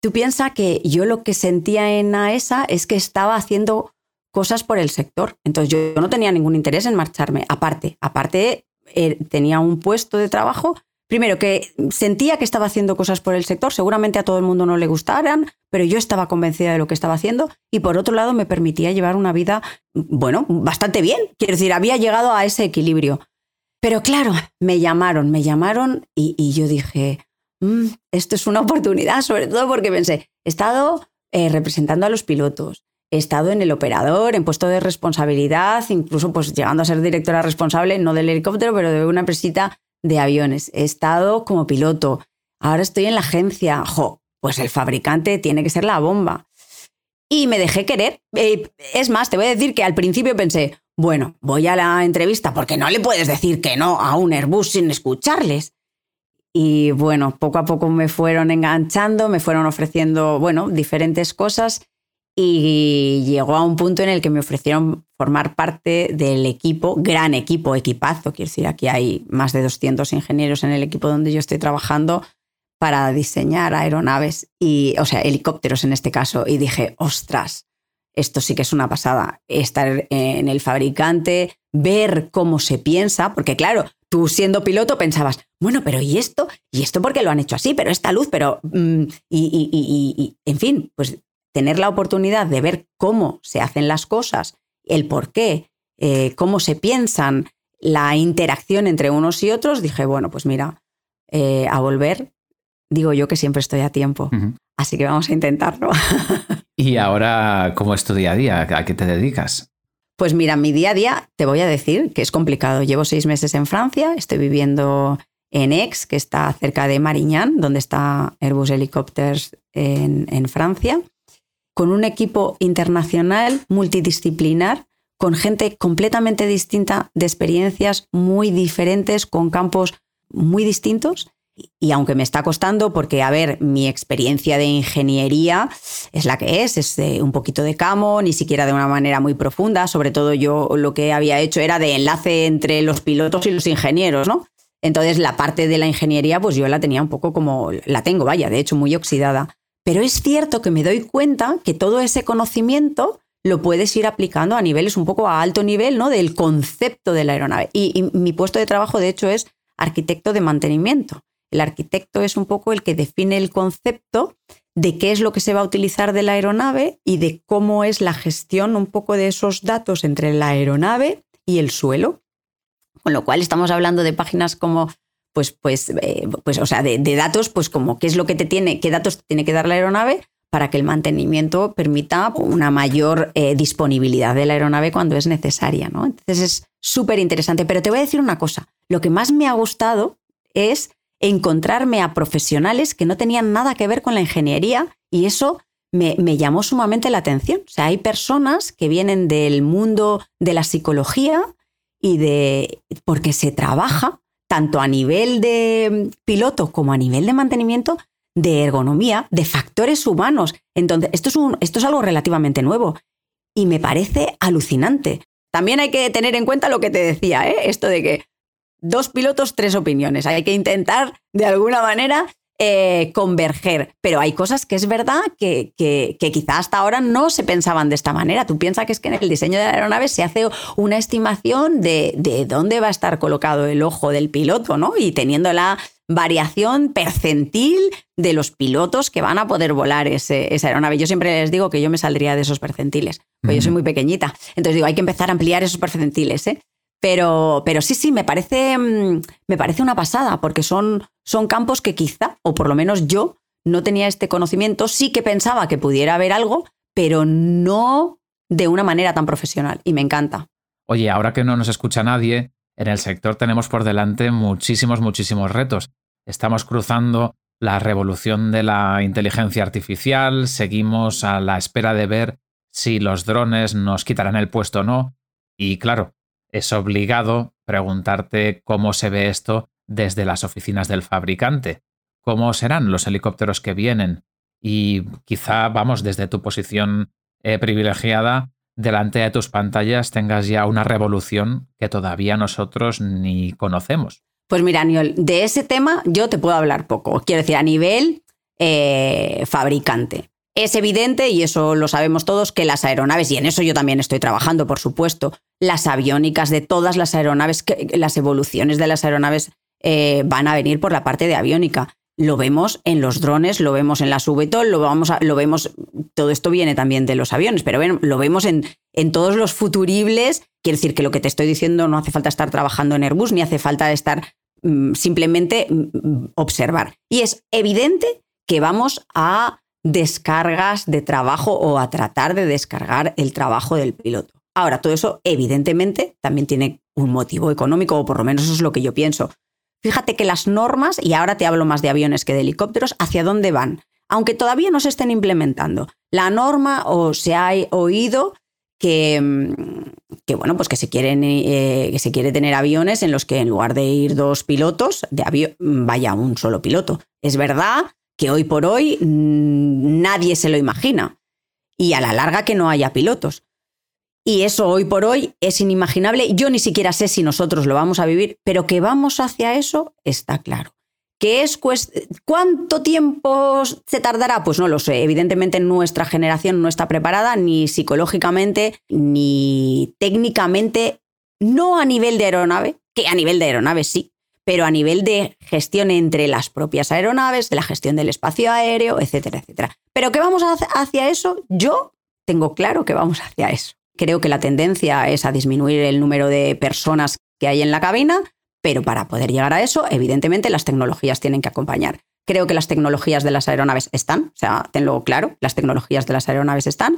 C: tú piensas que yo lo que sentía en AESA es que estaba haciendo cosas por el sector, entonces yo no tenía ningún interés en marcharme, aparte, aparte eh, tenía un puesto de trabajo primero, que sentía que estaba haciendo cosas por el sector, seguramente a todo el mundo no le gustaran, pero yo estaba convencida de lo que estaba haciendo y por otro lado me permitía llevar una vida, bueno, bastante bien. Quiero decir, había llegado a ese equilibrio. Pero claro, me llamaron, me llamaron y, yo dije, mm, esto es una oportunidad, sobre todo porque pensé, he estado eh, representando a los pilotos, he estado en el operador, en puesto de responsabilidad, incluso pues llegando a ser directora responsable, no del helicóptero, pero de una empresita de aviones, he estado como piloto, ahora estoy en la agencia, jo, pues el fabricante tiene que ser la bomba. Y me dejé querer. Eh, es más, te voy a decir que al principio pensé, bueno, voy a la entrevista porque no le puedes decir que no a un Airbus sin escucharles. Y bueno, poco a poco me fueron enganchando, me fueron ofreciendo, bueno, diferentes cosas y llegó a un punto en el que me ofrecieron formar parte del equipo, gran equipo, equipazo, quiero decir, aquí hay más de 200 ingenieros en el equipo donde yo estoy trabajando para diseñar aeronaves y, o sea, helicópteros en este caso, y dije, ostras, esto sí que es una pasada, estar en el fabricante, ver cómo se piensa, porque claro, tú siendo piloto pensabas, bueno, pero ¿y esto? ¿Y esto por qué lo han hecho así? Pero esta luz, pero... mm, y, y- y- y- y- en fin, pues tener la oportunidad de ver cómo se hacen las cosas, el por qué, eh, cómo se piensan, la interacción entre unos y otros, dije, bueno, pues mira, eh, a volver, digo yo que siempre estoy a tiempo. Así que vamos a intentarlo. [laughs]
B: Y ahora, ¿cómo es tu día a día? ¿A qué te dedicas?
C: Pues mira, mi día a día te voy a decir que es complicado. Llevo seis meses en Francia, estoy viviendo en Aix, que está cerca de Marignane, donde está Airbus Helicopters en, en Francia, con un equipo internacional multidisciplinar, con gente completamente distinta, de experiencias muy diferentes, con campos muy distintos. Y aunque me está costando, porque, a ver, mi experiencia de ingeniería es la que es, es eh, un poquito de camo, ni siquiera de una manera muy profunda. Sobre todo yo lo que había hecho era de enlace entre los pilotos y los ingenieros, ¿no? Entonces la parte de la ingeniería, pues yo la tenía un poco como, la tengo, vaya, de hecho muy oxidada. Pero es cierto que me doy cuenta que todo ese conocimiento lo puedes ir aplicando a niveles un poco a alto nivel, ¿no? Del concepto de la aeronave. Y, y mi puesto de trabajo, de hecho, es arquitecto de mantenimiento. El arquitecto es un poco el que define el concepto de qué es lo que se va a utilizar de la aeronave y de cómo es la gestión un poco de esos datos entre la aeronave y el suelo. Con lo cual estamos hablando de páginas como, pues, pues, eh, pues o sea, de, datos, pues como qué es lo que te tiene, qué datos te tiene que dar la aeronave para que el mantenimiento permita una mayor eh, disponibilidad de la aeronave cuando es necesaria, ¿no? Entonces es súper interesante. Pero te voy a decir una cosa, lo que más me ha gustado es encontrarme a profesionales que no tenían nada que ver con la ingeniería y eso me, me, llamó sumamente la atención. O sea, hay personas que vienen del mundo de la psicología y de. porque se trabaja tanto a nivel de piloto como a nivel de mantenimiento de ergonomía, de factores humanos. Entonces, esto es, un, esto es algo relativamente nuevo y me parece alucinante. También hay que tener en cuenta lo que te decía, ¿eh? esto de que dos pilotos, tres opiniones. Hay que intentar, de alguna manera, eh, converger. Pero hay cosas que es verdad que, que, que, quizá hasta ahora no se pensaban de esta manera. Tú piensas que es que en el diseño de la aeronave se hace una estimación de, de dónde va a estar colocado el ojo del piloto, ¿no? Y teniendo la variación percentil de los pilotos que van a poder volar ese, esa aeronave. Yo siempre les digo que yo me saldría de esos percentiles, porque uh -huh. yo soy muy pequeñita. Entonces digo, hay que empezar a ampliar esos percentiles, ¿eh? Pero, pero sí, sí, me parece, me parece una pasada, porque son, son campos que quizá, o por lo menos yo, no tenía este conocimiento, sí que pensaba que pudiera haber algo, pero no de una manera tan profesional, y me encanta.
B: Oye, ahora que no nos escucha nadie, en el sector tenemos por delante muchísimos, muchísimos retos. Estamos cruzando la revolución de la inteligencia artificial, seguimos a la espera de ver si los drones nos quitarán el puesto o no, y claro, es obligado preguntarte cómo se ve esto desde las oficinas del fabricante, cómo serán los helicópteros que vienen y quizá, vamos, desde tu posición eh, privilegiada, delante de tus pantallas tengas ya una revolución que todavía nosotros ni conocemos.
C: Pues mira, Aniol, de ese tema yo te puedo hablar poco. Quiero decir, a nivel eh, fabricante. Es evidente, y eso lo sabemos todos, que las aeronaves, y en eso yo también estoy trabajando, por supuesto, las aviónicas de todas las aeronaves, las evoluciones de las aeronaves eh, van a venir por la parte de aviónica. Lo vemos en los drones, lo vemos en las VTOL, lo, vamos lo vemos, todo esto viene también de los aviones, pero bueno, lo vemos en, en todos los futuribles. Quiero decir que lo que te estoy diciendo no hace falta estar trabajando en Airbus, ni hace falta estar mm, simplemente mm, observar. Y es evidente que vamos a descargas de trabajo o a tratar de descargar el trabajo del piloto. Ahora, todo eso evidentemente también tiene un motivo económico, o por lo menos eso es lo que yo pienso. Fíjate que las normas, y ahora te hablo más de aviones que de helicópteros, ¿hacia dónde van? Aunque todavía no se estén implementando. La norma, o se ha oído que, que bueno, pues que se, quieren, eh, que se quiere tener aviones en los que en lugar de ir dos pilotos, de avión, vaya un solo piloto. Es verdad que hoy por hoy mmm, nadie se lo imagina. Y a la larga que no haya pilotos. Y eso hoy por hoy es inimaginable. Yo ni siquiera sé si nosotros lo vamos a vivir, pero que vamos hacia eso está claro. ¿Qué es ¿Cuánto tiempo se tardará? Pues no lo sé. Evidentemente nuestra generación no está preparada ni psicológicamente ni técnicamente, no a nivel de aeronave, Que a nivel de aeronaves sí, pero a nivel de gestión entre las propias aeronaves, de la gestión del espacio aéreo, etcétera, etcétera. Pero que vamos hacia eso, yo tengo claro que vamos hacia eso. Creo que la tendencia es a disminuir el número de personas que hay en la cabina, pero para poder llegar a eso, evidentemente las tecnologías tienen que acompañar. Creo que las tecnologías de las aeronaves están, o sea, tenlo claro, las tecnologías de las aeronaves están,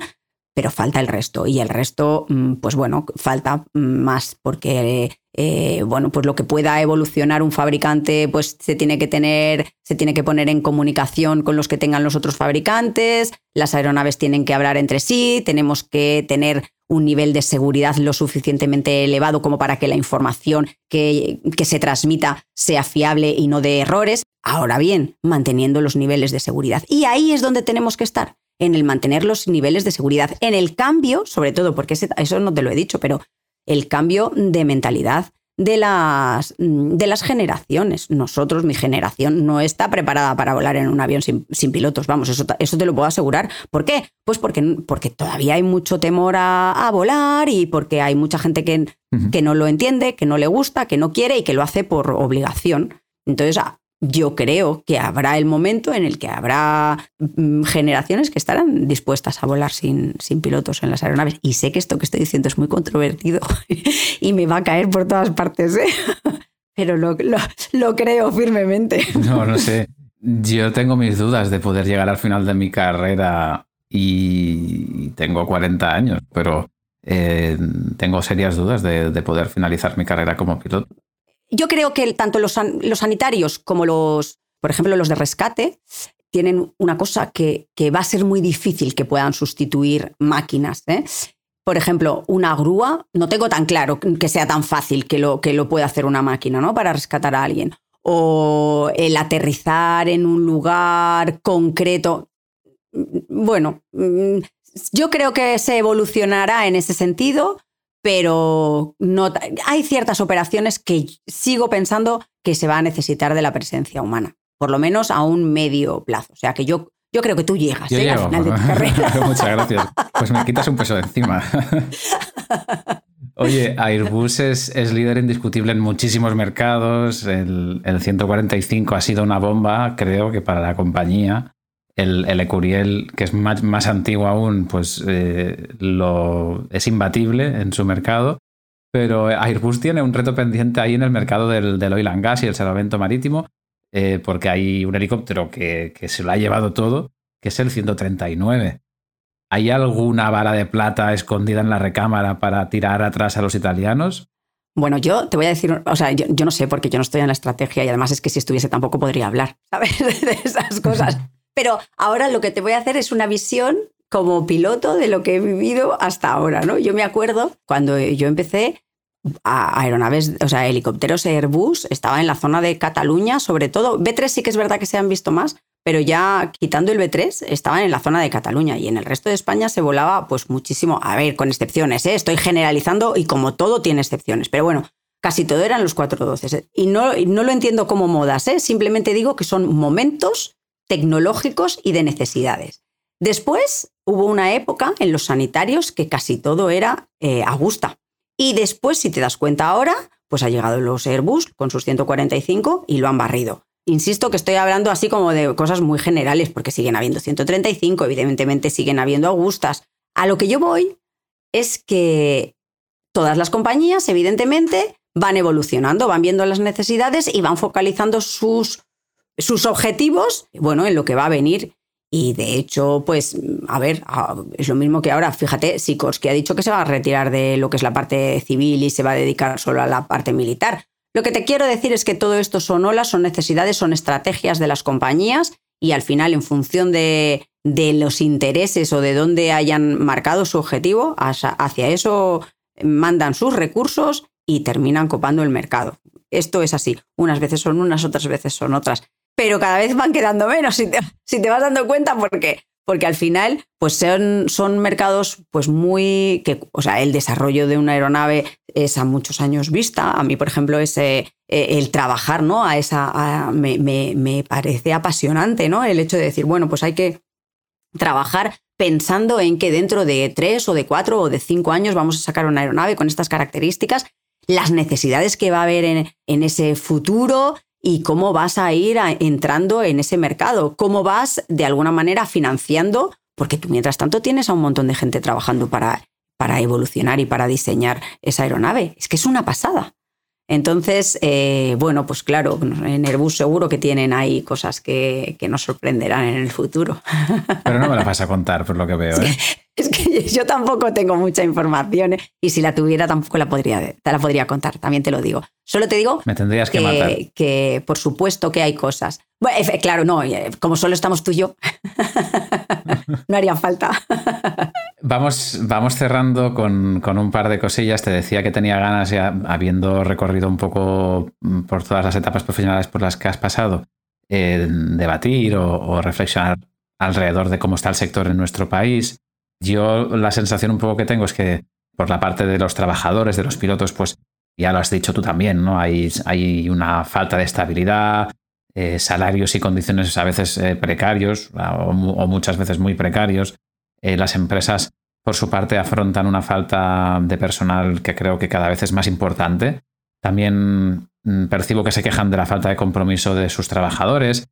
C: pero falta el resto. Y el resto, mm, pues bueno, falta más porque, eh, bueno, pues lo que pueda evolucionar un fabricante, pues se tiene que tener, se tiene que poner en comunicación con los que tengan los otros fabricantes, las aeronaves tienen que hablar entre sí, tenemos que tener un nivel de seguridad lo suficientemente elevado como para que la información que, que se transmita sea fiable y no de errores. Ahora bien, manteniendo los niveles de seguridad. Y ahí es donde tenemos que estar en el mantener los niveles de seguridad, en el cambio, sobre todo, porque eso no te lo he dicho, pero el cambio de mentalidad de las, de las generaciones. Nosotros, mi generación, no está preparada para volar en un avión sin, pilotos. Vamos, eso, eso, te lo puedo asegurar. ¿Por qué? Pues porque, porque todavía hay mucho temor a, volar y porque hay mucha gente que, que no lo entiende, que no le gusta, que no quiere y que lo hace por obligación. Entonces, yo creo que habrá el momento en el que habrá mm, generaciones que estarán dispuestas a volar sin, sin, pilotos en las aeronaves. Y sé que esto que estoy diciendo es muy controvertido [laughs] y me va a caer por todas partes, ¿eh? [laughs] pero lo, lo, creo firmemente. [laughs]
B: No, no sé. Yo tengo mis dudas de poder llegar al final de mi carrera y tengo 40 años, pero eh, tengo serias dudas de, de poder finalizar mi carrera como piloto
C: yo creo que tanto los, sanitarios como los, por ejemplo, los de rescate, tienen una cosa que, va a ser muy difícil que puedan sustituir máquinas. ¿eh? Por ejemplo, una grúa, no tengo tan claro que sea tan fácil que lo, que lo pueda hacer una máquina ¿no? para rescatar a alguien. O el aterrizar en un lugar concreto. Bueno, mm, yo creo que se evolucionará en ese sentido pero no, hay ciertas operaciones que sigo pensando que se va a necesitar de la presencia humana, por lo menos a un medio plazo. O sea que yo, yo creo que tú llegas ¿eh? al final de tu [laughs] carrera.
B: Muchas gracias. Pues me quitas un peso de encima. [laughs] Oye, Airbus es, líder indiscutible en muchísimos mercados. El, el 145 ha sido una bomba, creo que para la compañía el, el Ecuriel, que es más, antiguo aún, pues eh, es imbatible en su mercado. Pero Airbus tiene un reto pendiente ahí en el mercado del, oil and gas y el salvamento marítimo, eh, porque hay un helicóptero que, que, se lo ha llevado todo, que es el 139. ¿Hay alguna vara de plata escondida en la recámara para tirar atrás a los italianos?
C: Bueno, yo te voy a decir, o sea, yo, yo, no sé porque yo no estoy en la estrategia y además es que si estuviese tampoco podría hablar, ¿sabes? [laughs] De esas cosas. Pero ahora lo que te voy a hacer es una visión como piloto de lo que he vivido hasta ahora, ¿no? Yo me acuerdo cuando yo empecé a aeronaves, o sea, helicópteros Airbus, estaba en la zona de Cataluña, sobre todo. B3 sí que es verdad que se han visto más, pero ya quitando el B3, estaban en la zona de Cataluña y en el resto de España se volaba pues muchísimo, a ver, con excepciones, ¿eh? estoy generalizando y como todo tiene excepciones, pero bueno, casi todo eran los 412. Y no, no lo entiendo como modas, ¿eh? simplemente digo que son momentos tecnológicos y de necesidades. Después hubo una época en los sanitarios que casi todo era eh, Augusta. Y después, si te das cuenta ahora, pues ha llegado los Airbus con sus 145 y lo han barrido. Insisto que estoy hablando así como de cosas muy generales, porque siguen habiendo 135, evidentemente siguen habiendo Augustas. A lo que yo voy es que todas las compañías, evidentemente, van evolucionando, van viendo las necesidades y van focalizando sus sus objetivos, bueno, en lo que va a venir. Y de hecho, pues, a ver, es lo mismo que ahora. Fíjate, que ha dicho que se va a retirar de lo que es la parte civil y se va a dedicar solo a la parte militar. Lo que te quiero decir es que todo esto son olas, son necesidades, son estrategias de las compañías y al final, en función de, de los intereses o de dónde hayan marcado su objetivo, hacia eso mandan sus recursos y terminan copando el mercado. Esto es así. Unas veces son unas, otras veces son otras pero cada vez van quedando menos, si te, [laughs] vas dando cuenta, porque porque al final pues son, son mercados pues muy que o sea el desarrollo de una aeronave es a muchos años vista. A mí por ejemplo ese eh, el trabajar no a esa me, me, me, parece apasionante no el hecho de decir bueno pues hay que trabajar pensando en que dentro de tres o de cuatro o de cinco años vamos a sacar una aeronave con estas características las necesidades que va a haber en, en ese futuro y cómo vas a ir entrando en ese mercado, cómo vas de alguna manera financiando, porque tú mientras tanto tienes a un montón de gente trabajando para, para evolucionar y para diseñar esa aeronave. Es que es una pasada. Entonces, eh, bueno, pues claro, en Airbus seguro que tienen ahí cosas que, nos sorprenderán en el futuro. [laughs]
B: Pero no me la vas a contar, por lo que veo. ¿eh?
C: Es que yo tampoco tengo mucha información ¿eh? y si la tuviera tampoco la podría, te la podría contar, también te lo digo. Solo te digo
B: Me tendrías que, matar.
C: que por supuesto que hay cosas. Bueno, claro, no, como solo estamos tú y yo, [laughs] no haría falta. [laughs]
B: Vamos, vamos cerrando con, un par de cosillas. Te decía que tenía ganas, ya habiendo recorrido un poco mm, por todas las etapas profesionales por las que has pasado, eh, debatir o, reflexionar alrededor de cómo está el sector en nuestro país. Yo la sensación un poco que tengo es que por la parte de los trabajadores, de los pilotos, pues ya lo has dicho tú también, ¿no? Hay, hay una falta de estabilidad, eh, salarios y condiciones a veces eh, precarios o, muchas veces muy precarios. Eh, las empresas, por su parte, afrontan una falta de personal que creo que cada vez es más importante. También mm, percibo que se quejan de la falta de compromiso de sus trabajadores.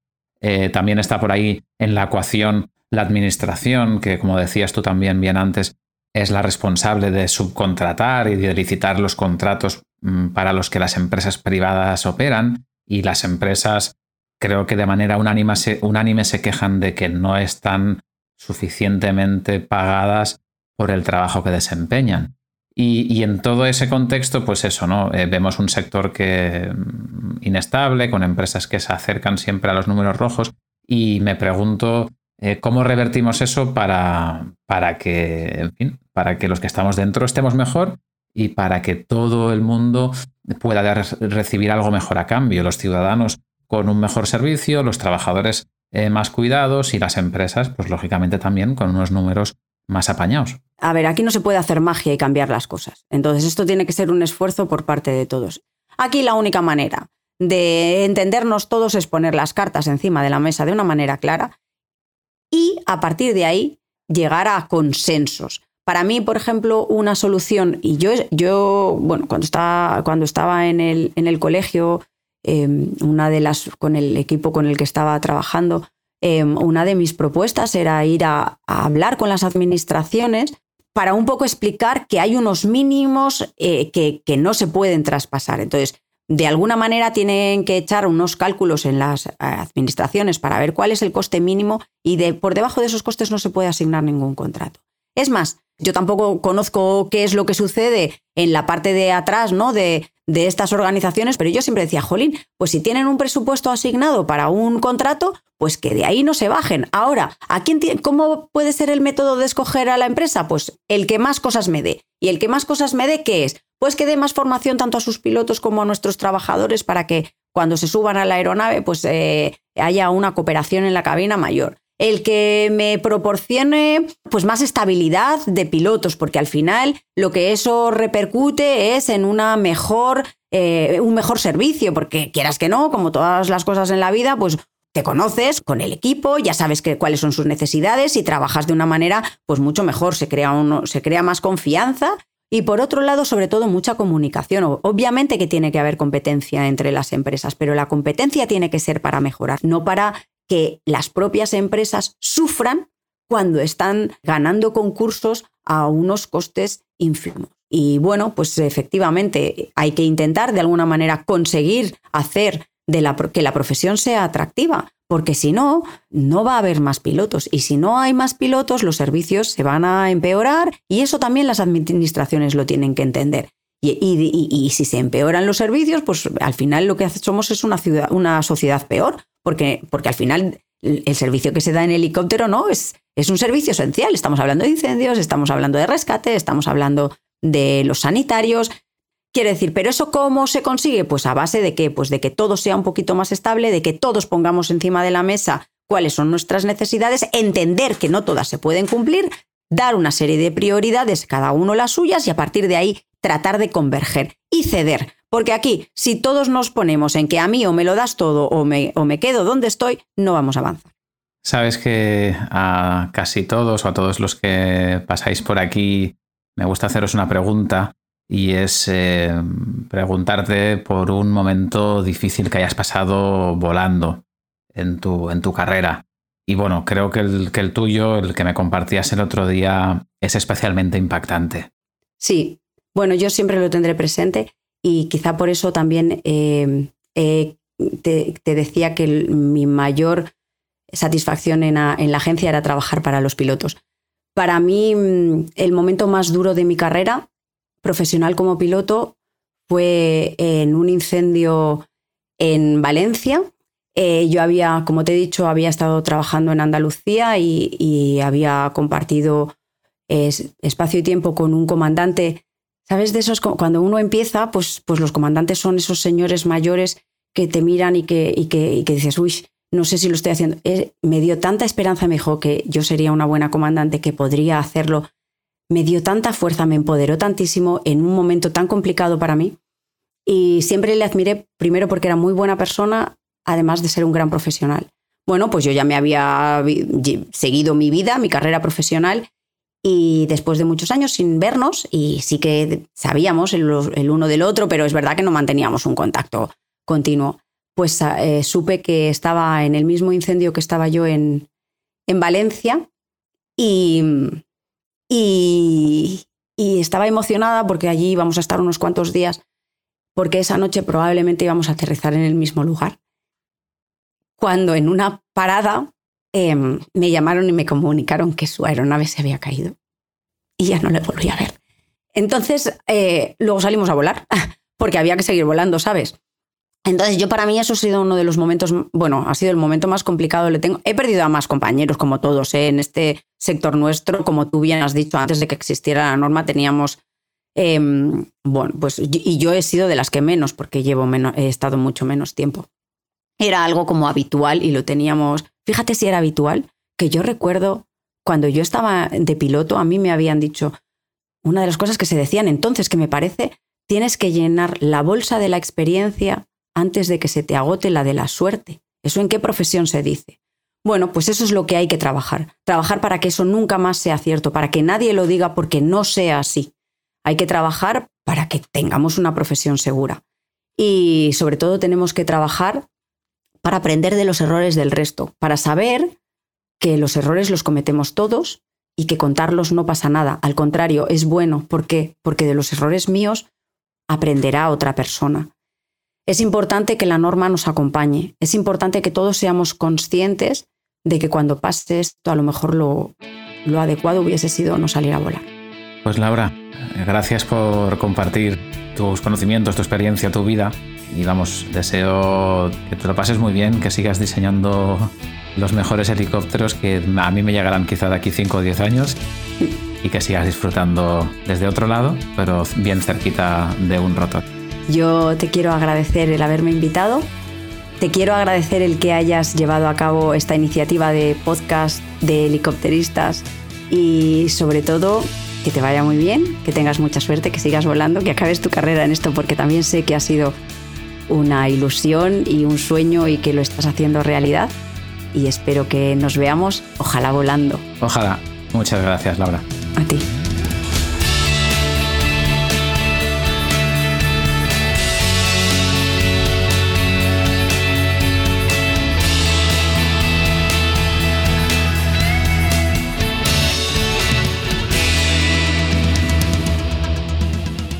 B: también está por ahí en la ecuación la administración, que como decías tú también bien antes, es la responsable de subcontratar y de licitar los contratos mm, para los que las empresas privadas operan y las empresas creo que de manera unánime se quejan de que no están suficientemente pagadas por el trabajo que desempeñan. Y, en todo ese contexto, pues eso, ¿no? Eh, vemos un sector que mm, inestable, con empresas que se acercan siempre a los números rojos, y me pregunto eh, cómo revertimos eso para, para que, para que los que estamos dentro estemos mejor y para que todo el mundo pueda recibir algo mejor a cambio. Los ciudadanos con un mejor servicio, los trabajadores eh, más cuidados y las empresas, pues lógicamente también con unos números más apañados.
C: A ver, aquí no se puede hacer magia y cambiar las cosas. Entonces esto tiene que ser un esfuerzo por parte de todos. Aquí la única manera de entendernos todos es poner las cartas encima de la mesa de una manera clara y a partir de ahí llegar a consensos. Para mí, por ejemplo, una solución, y yo, yo bueno, cuando estaba, cuando estaba en, el, en el colegio Em, una de las, con el equipo con el que estaba trabajando, em, una de mis propuestas era ir a, hablar con las administraciones para un poco explicar que hay unos mínimos eh, que, que, no se pueden traspasar. Entonces, de alguna manera tienen que echar unos cálculos en las eh, administraciones para ver cuál es el coste mínimo y de, por debajo de esos costes no se puede asignar ningún contrato. Es más, yo tampoco conozco qué es lo que sucede en la parte de atrás, ¿no? De, de estas organizaciones, pero yo siempre decía, jolín, pues si tienen un presupuesto asignado para un contrato, pues que de ahí no se bajen. Ahora, ¿a quién ¿cómo puede ser el método de escoger a la empresa? Pues el que más cosas me dé. ¿Y el que más cosas me dé qué es? Pues que dé más formación tanto a sus pilotos como a nuestros trabajadores para que cuando se suban a la aeronave pues eh, haya una cooperación en la cabina mayor el que me proporcione pues más estabilidad de pilotos, porque al final lo que eso repercute es en una mejor, eh, un mejor servicio, porque quieras que no, como todas las cosas en la vida, pues te conoces con el equipo, ya sabes que, cuáles son sus necesidades y trabajas de una manera pues mucho mejor, se crea, uno, se crea más confianza y por otro lado, sobre todo, mucha comunicación. Obviamente que tiene que haber competencia entre las empresas, pero la competencia tiene que ser para mejorar, no para que las propias empresas sufran cuando están ganando concursos a unos costes ínfimos. Y bueno, pues efectivamente hay que intentar de alguna manera conseguir hacer que la profesión sea atractiva, porque si no, no va a haber más pilotos. Y si no hay más pilotos, los servicios se van a empeorar y eso también las administraciones lo tienen que entender. Y, si se empeoran los servicios, pues al final lo que somos es una, ciudad, una sociedad peor, porque, porque al final el servicio que se da en helicóptero no es, es un servicio esencial. Estamos hablando de incendios, estamos hablando de rescate, estamos hablando de los sanitarios. Quiere decir, ¿pero eso cómo se consigue? Pues a base de que, pues de que todo sea un poquito más estable, de que todos pongamos encima de la mesa cuáles son nuestras necesidades, entender que no todas se pueden cumplir, dar una serie de prioridades, cada uno las suyas, y a partir de ahí tratar de converger y ceder. Porque aquí, si todos nos ponemos en que a mí o me lo das todo o me, o me quedo donde estoy, no vamos a avanzar.
B: Sabes que a casi todos o a todos los que pasáis por aquí me gusta haceros una pregunta y es eh, preguntarte por un momento difícil que hayas pasado volando en tu, en tu carrera. Y bueno, creo que el, que el tuyo, el que me compartías el otro día, es especialmente impactante.
C: Sí, bueno, yo siempre lo tendré presente y quizá por eso también eh, te, decía que mi mayor satisfacción en la, agencia era trabajar para los pilotos. Para mí, mm, el momento más duro de mi carrera profesional como piloto fue en un incendio en Valencia. Eh, yo había, como te he dicho, había estado trabajando en Andalucía y, había compartido espacio y tiempo con un comandante. ¿Sabes de esos? Cuando uno empieza, pues, pues los comandantes son esos señores mayores que te miran y que, y que, dices, uy, no sé si lo estoy haciendo. Me dio tanta esperanza, me dijo que yo sería una buena comandante, que podría hacerlo. Me dio tanta fuerza, me empoderó tantísimo en un momento tan complicado para mí. Y siempre le admiré, primero porque era muy buena persona, además de ser un gran profesional. Bueno, pues yo ya me había seguido mi vida, mi carrera profesional, y después de muchos años sin vernos, y sí que sabíamos el, uno del otro, pero es verdad que no manteníamos un contacto continuo. Pues eh, supe que estaba en el mismo incendio que estaba yo en, en Valencia y, y, estaba emocionada porque allí íbamos a estar unos cuantos días, porque esa noche probablemente íbamos a aterrizar en el mismo lugar. Cuando en una parada em, me llamaron y me comunicaron que su aeronave se había caído y ya no le volví a ver. Entonces, eh, luego salimos a volar, [laughs] porque había que seguir volando, ¿sabes? Entonces, yo para mí eso ha sido uno de los momentos, bueno, ha sido el momento más complicado. Le tengo, he perdido a más compañeros, como todos, ¿eh? en este sector nuestro, como tú bien has dicho, antes de que existiera la norma teníamos, em, bueno, pues, y yo he sido de las que menos, porque llevo menos, he estado mucho menos tiempo. Era algo como habitual y lo teníamos, fíjate si era habitual, que yo recuerdo cuando yo estaba de piloto, a mí me habían dicho, una de las cosas que se decían entonces, que me parece, tienes que llenar la bolsa de la experiencia antes de que se te agote la de la suerte. ¿Eso en qué profesión se dice? Bueno, pues eso es lo que hay que trabajar. Trabajar para que eso nunca más sea cierto, para que nadie lo diga porque no sea así. Hay que trabajar para que tengamos una profesión segura. Y sobre todo tenemos que trabajar para aprender de los errores del resto, para saber que los errores los cometemos todos y que contarlos no pasa nada. Al contrario, es bueno. ¿Por qué? Porque de los errores míos aprenderá otra persona. Es importante que la norma nos acompañe. Es importante que todos seamos conscientes de que cuando pase esto, a lo mejor lo, lo adecuado hubiese sido no salir a volar.
B: Pues Laura, gracias por compartir tus conocimientos, tu experiencia, tu vida. Y vamos, deseo que te lo pases muy bien, que sigas diseñando los mejores helicópteros que a mí me llegarán quizá de aquí 5 o 10 años y que sigas disfrutando desde otro lado, pero bien cerquita de un rotor.
C: Yo te quiero agradecer el haberme invitado. Te quiero agradecer el que hayas llevado a cabo esta iniciativa de podcast de helicópteristas y sobre todo que te vaya muy bien, que tengas mucha suerte, que sigas volando, que acabes tu carrera en esto porque también sé que ha sido una ilusión y un sueño y que lo estás haciendo realidad y espero que nos veamos, ojalá volando.
B: Ojalá. Muchas gracias, Laura.
C: A ti.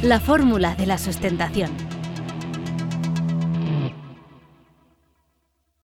A: La fórmula de la sustentación